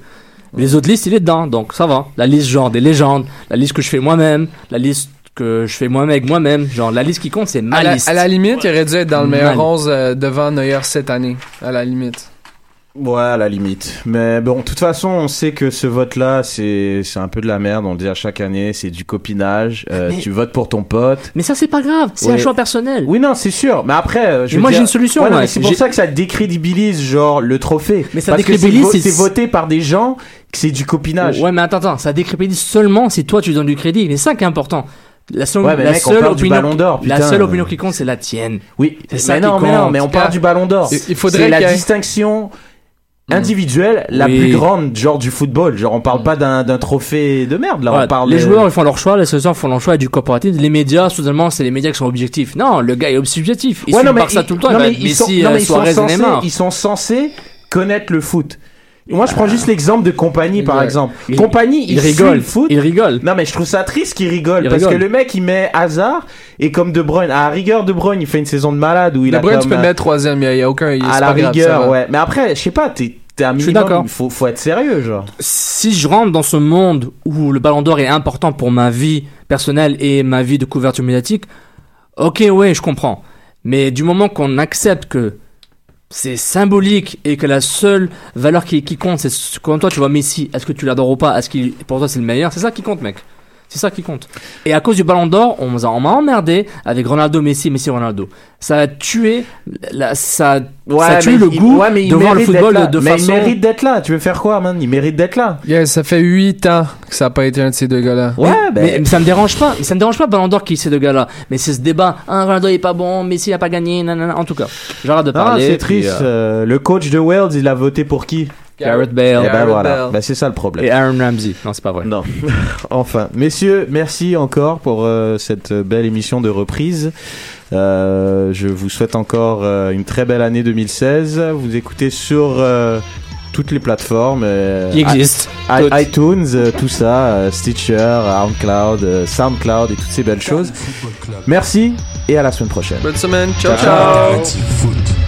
Les autres listes, il est dedans, donc ça va. La liste genre des légendes, la liste que je fais moi-même, la liste que je fais moi-même avec moi-même. Genre, la liste qui compte, c'est ma À la, liste. à la limite, il aurait dû être dans le meilleur 11 euh, devant Neuer cette année. À la limite. ouais à la limite mais bon de toute façon on sait que ce vote là c'est c'est un peu de la merde on le dit à chaque année c'est du copinage Euh, Mais- tu votes pour ton pote Mais ça, c'est pas grave, c'est Ouais. un choix personnel. oui non c'est sûr mais après euh, je Mais moi, dire- j'ai une solution, Ouais, c'est pour ça que ça décrédibilise genre le trophée Mais ça parce décrédibilise, vo- c'est- c'est voté par des gens c'est du copinage Ouais, mais attends, attends, ça décrédibilise seulement si toi tu donnes du crédit. Mais c'est ça qui est important. La seule, Ouais, mais la mec, on seule opinion, Ballon d'Or, la putain. seule opinion qui compte, c'est la tienne. Oui, C'est ça mais qui non, mais non, mais on parle du Ballon d'Or. Il- faudrait c'est la distinction individuelle la Oui. plus grande genre du football. Genre on parle pas d'un d'un trophée de merde là, on parle les de- joueurs ils font leur choix, les sponsors font leur choix et du corporatif. Les médias, soudainement, c'est les médias qui sont objectifs. Non, le gars est subjectif. Il Ouais, suit non, mais Barça ils- tout le temps. non, mais. Ils sont censés connaître le foot. Moi, je prends juste l'exemple de Compagnie, par exemple. Compagnie, il rigole. le foot. Il rigole. Non, mais je trouve ça triste qu'il rigole. Parce que le mec, il met hasard. Et comme De Bruyne, à la rigueur, De Bruyne, il fait une saison de malade où il De a Bruyne, tu peux le mettre troisième, il n'y a, aucun. il- à la rigueur, ouais. Mais après, je sais pas, t'es Je suis d'accord. Il faut, faut être sérieux, genre. si je rentre dans ce monde où le ballon d'or est important pour ma vie personnelle et ma vie de couverture médiatique, ok, ouais, je comprends. Mais du moment qu'on accepte que c'est symbolique et que la seule valeur qui, qui compte, c'est ce- quand toi tu vois Messi, est-ce que tu l'adores ou pas, est-ce qu'il pour toi c'est le meilleur, c'est ça qui compte, mec. C'est ça qui compte. Et à cause du ballon d'or, on m'a emmerdé avec Ronaldo, Messi, Messi, Ronaldo. Ça a tué, la, ça, ça a tué mais le il- goût ouais, mais il de voir le football là. de, mais façon. il mérite d'être là. Tu veux faire quoi, man? Il mérite d'être là. Yeah, ça fait 8 ans que ça n'a pas été un de ces deux gars-là. Ouais, ben. Mais, mais ça me dérange pas, ça me dérange pas Ballon d'Or qui ces deux gars-là. Mais c'est ce débat, ah, Ronaldo il est pas bon, Messi a pas gagné, nanana. En tout cas, j'arrête de Ah, parler. c'est puis, triste. euh, euh, le coach de Wales, il a voté pour qui? Gareth Bale. Eh ben voilà. Bale. Ben, c'est ça le problème. Et Aaron Ramsey. Non, c'est pas vrai. Non. *laughs* enfin, messieurs, merci encore pour euh, cette belle émission de reprise. Euh, je vous souhaite encore euh, une très belle année 2016. Vous écoutez sur euh, toutes les plateformes. euh, Qui existent. i- iTunes, euh, tout ça, euh, Stitcher, SoundCloud, euh, SoundCloud et toutes ces belles choses. Merci et à la semaine prochaine. Bonne semaine. Ciao, Ciao.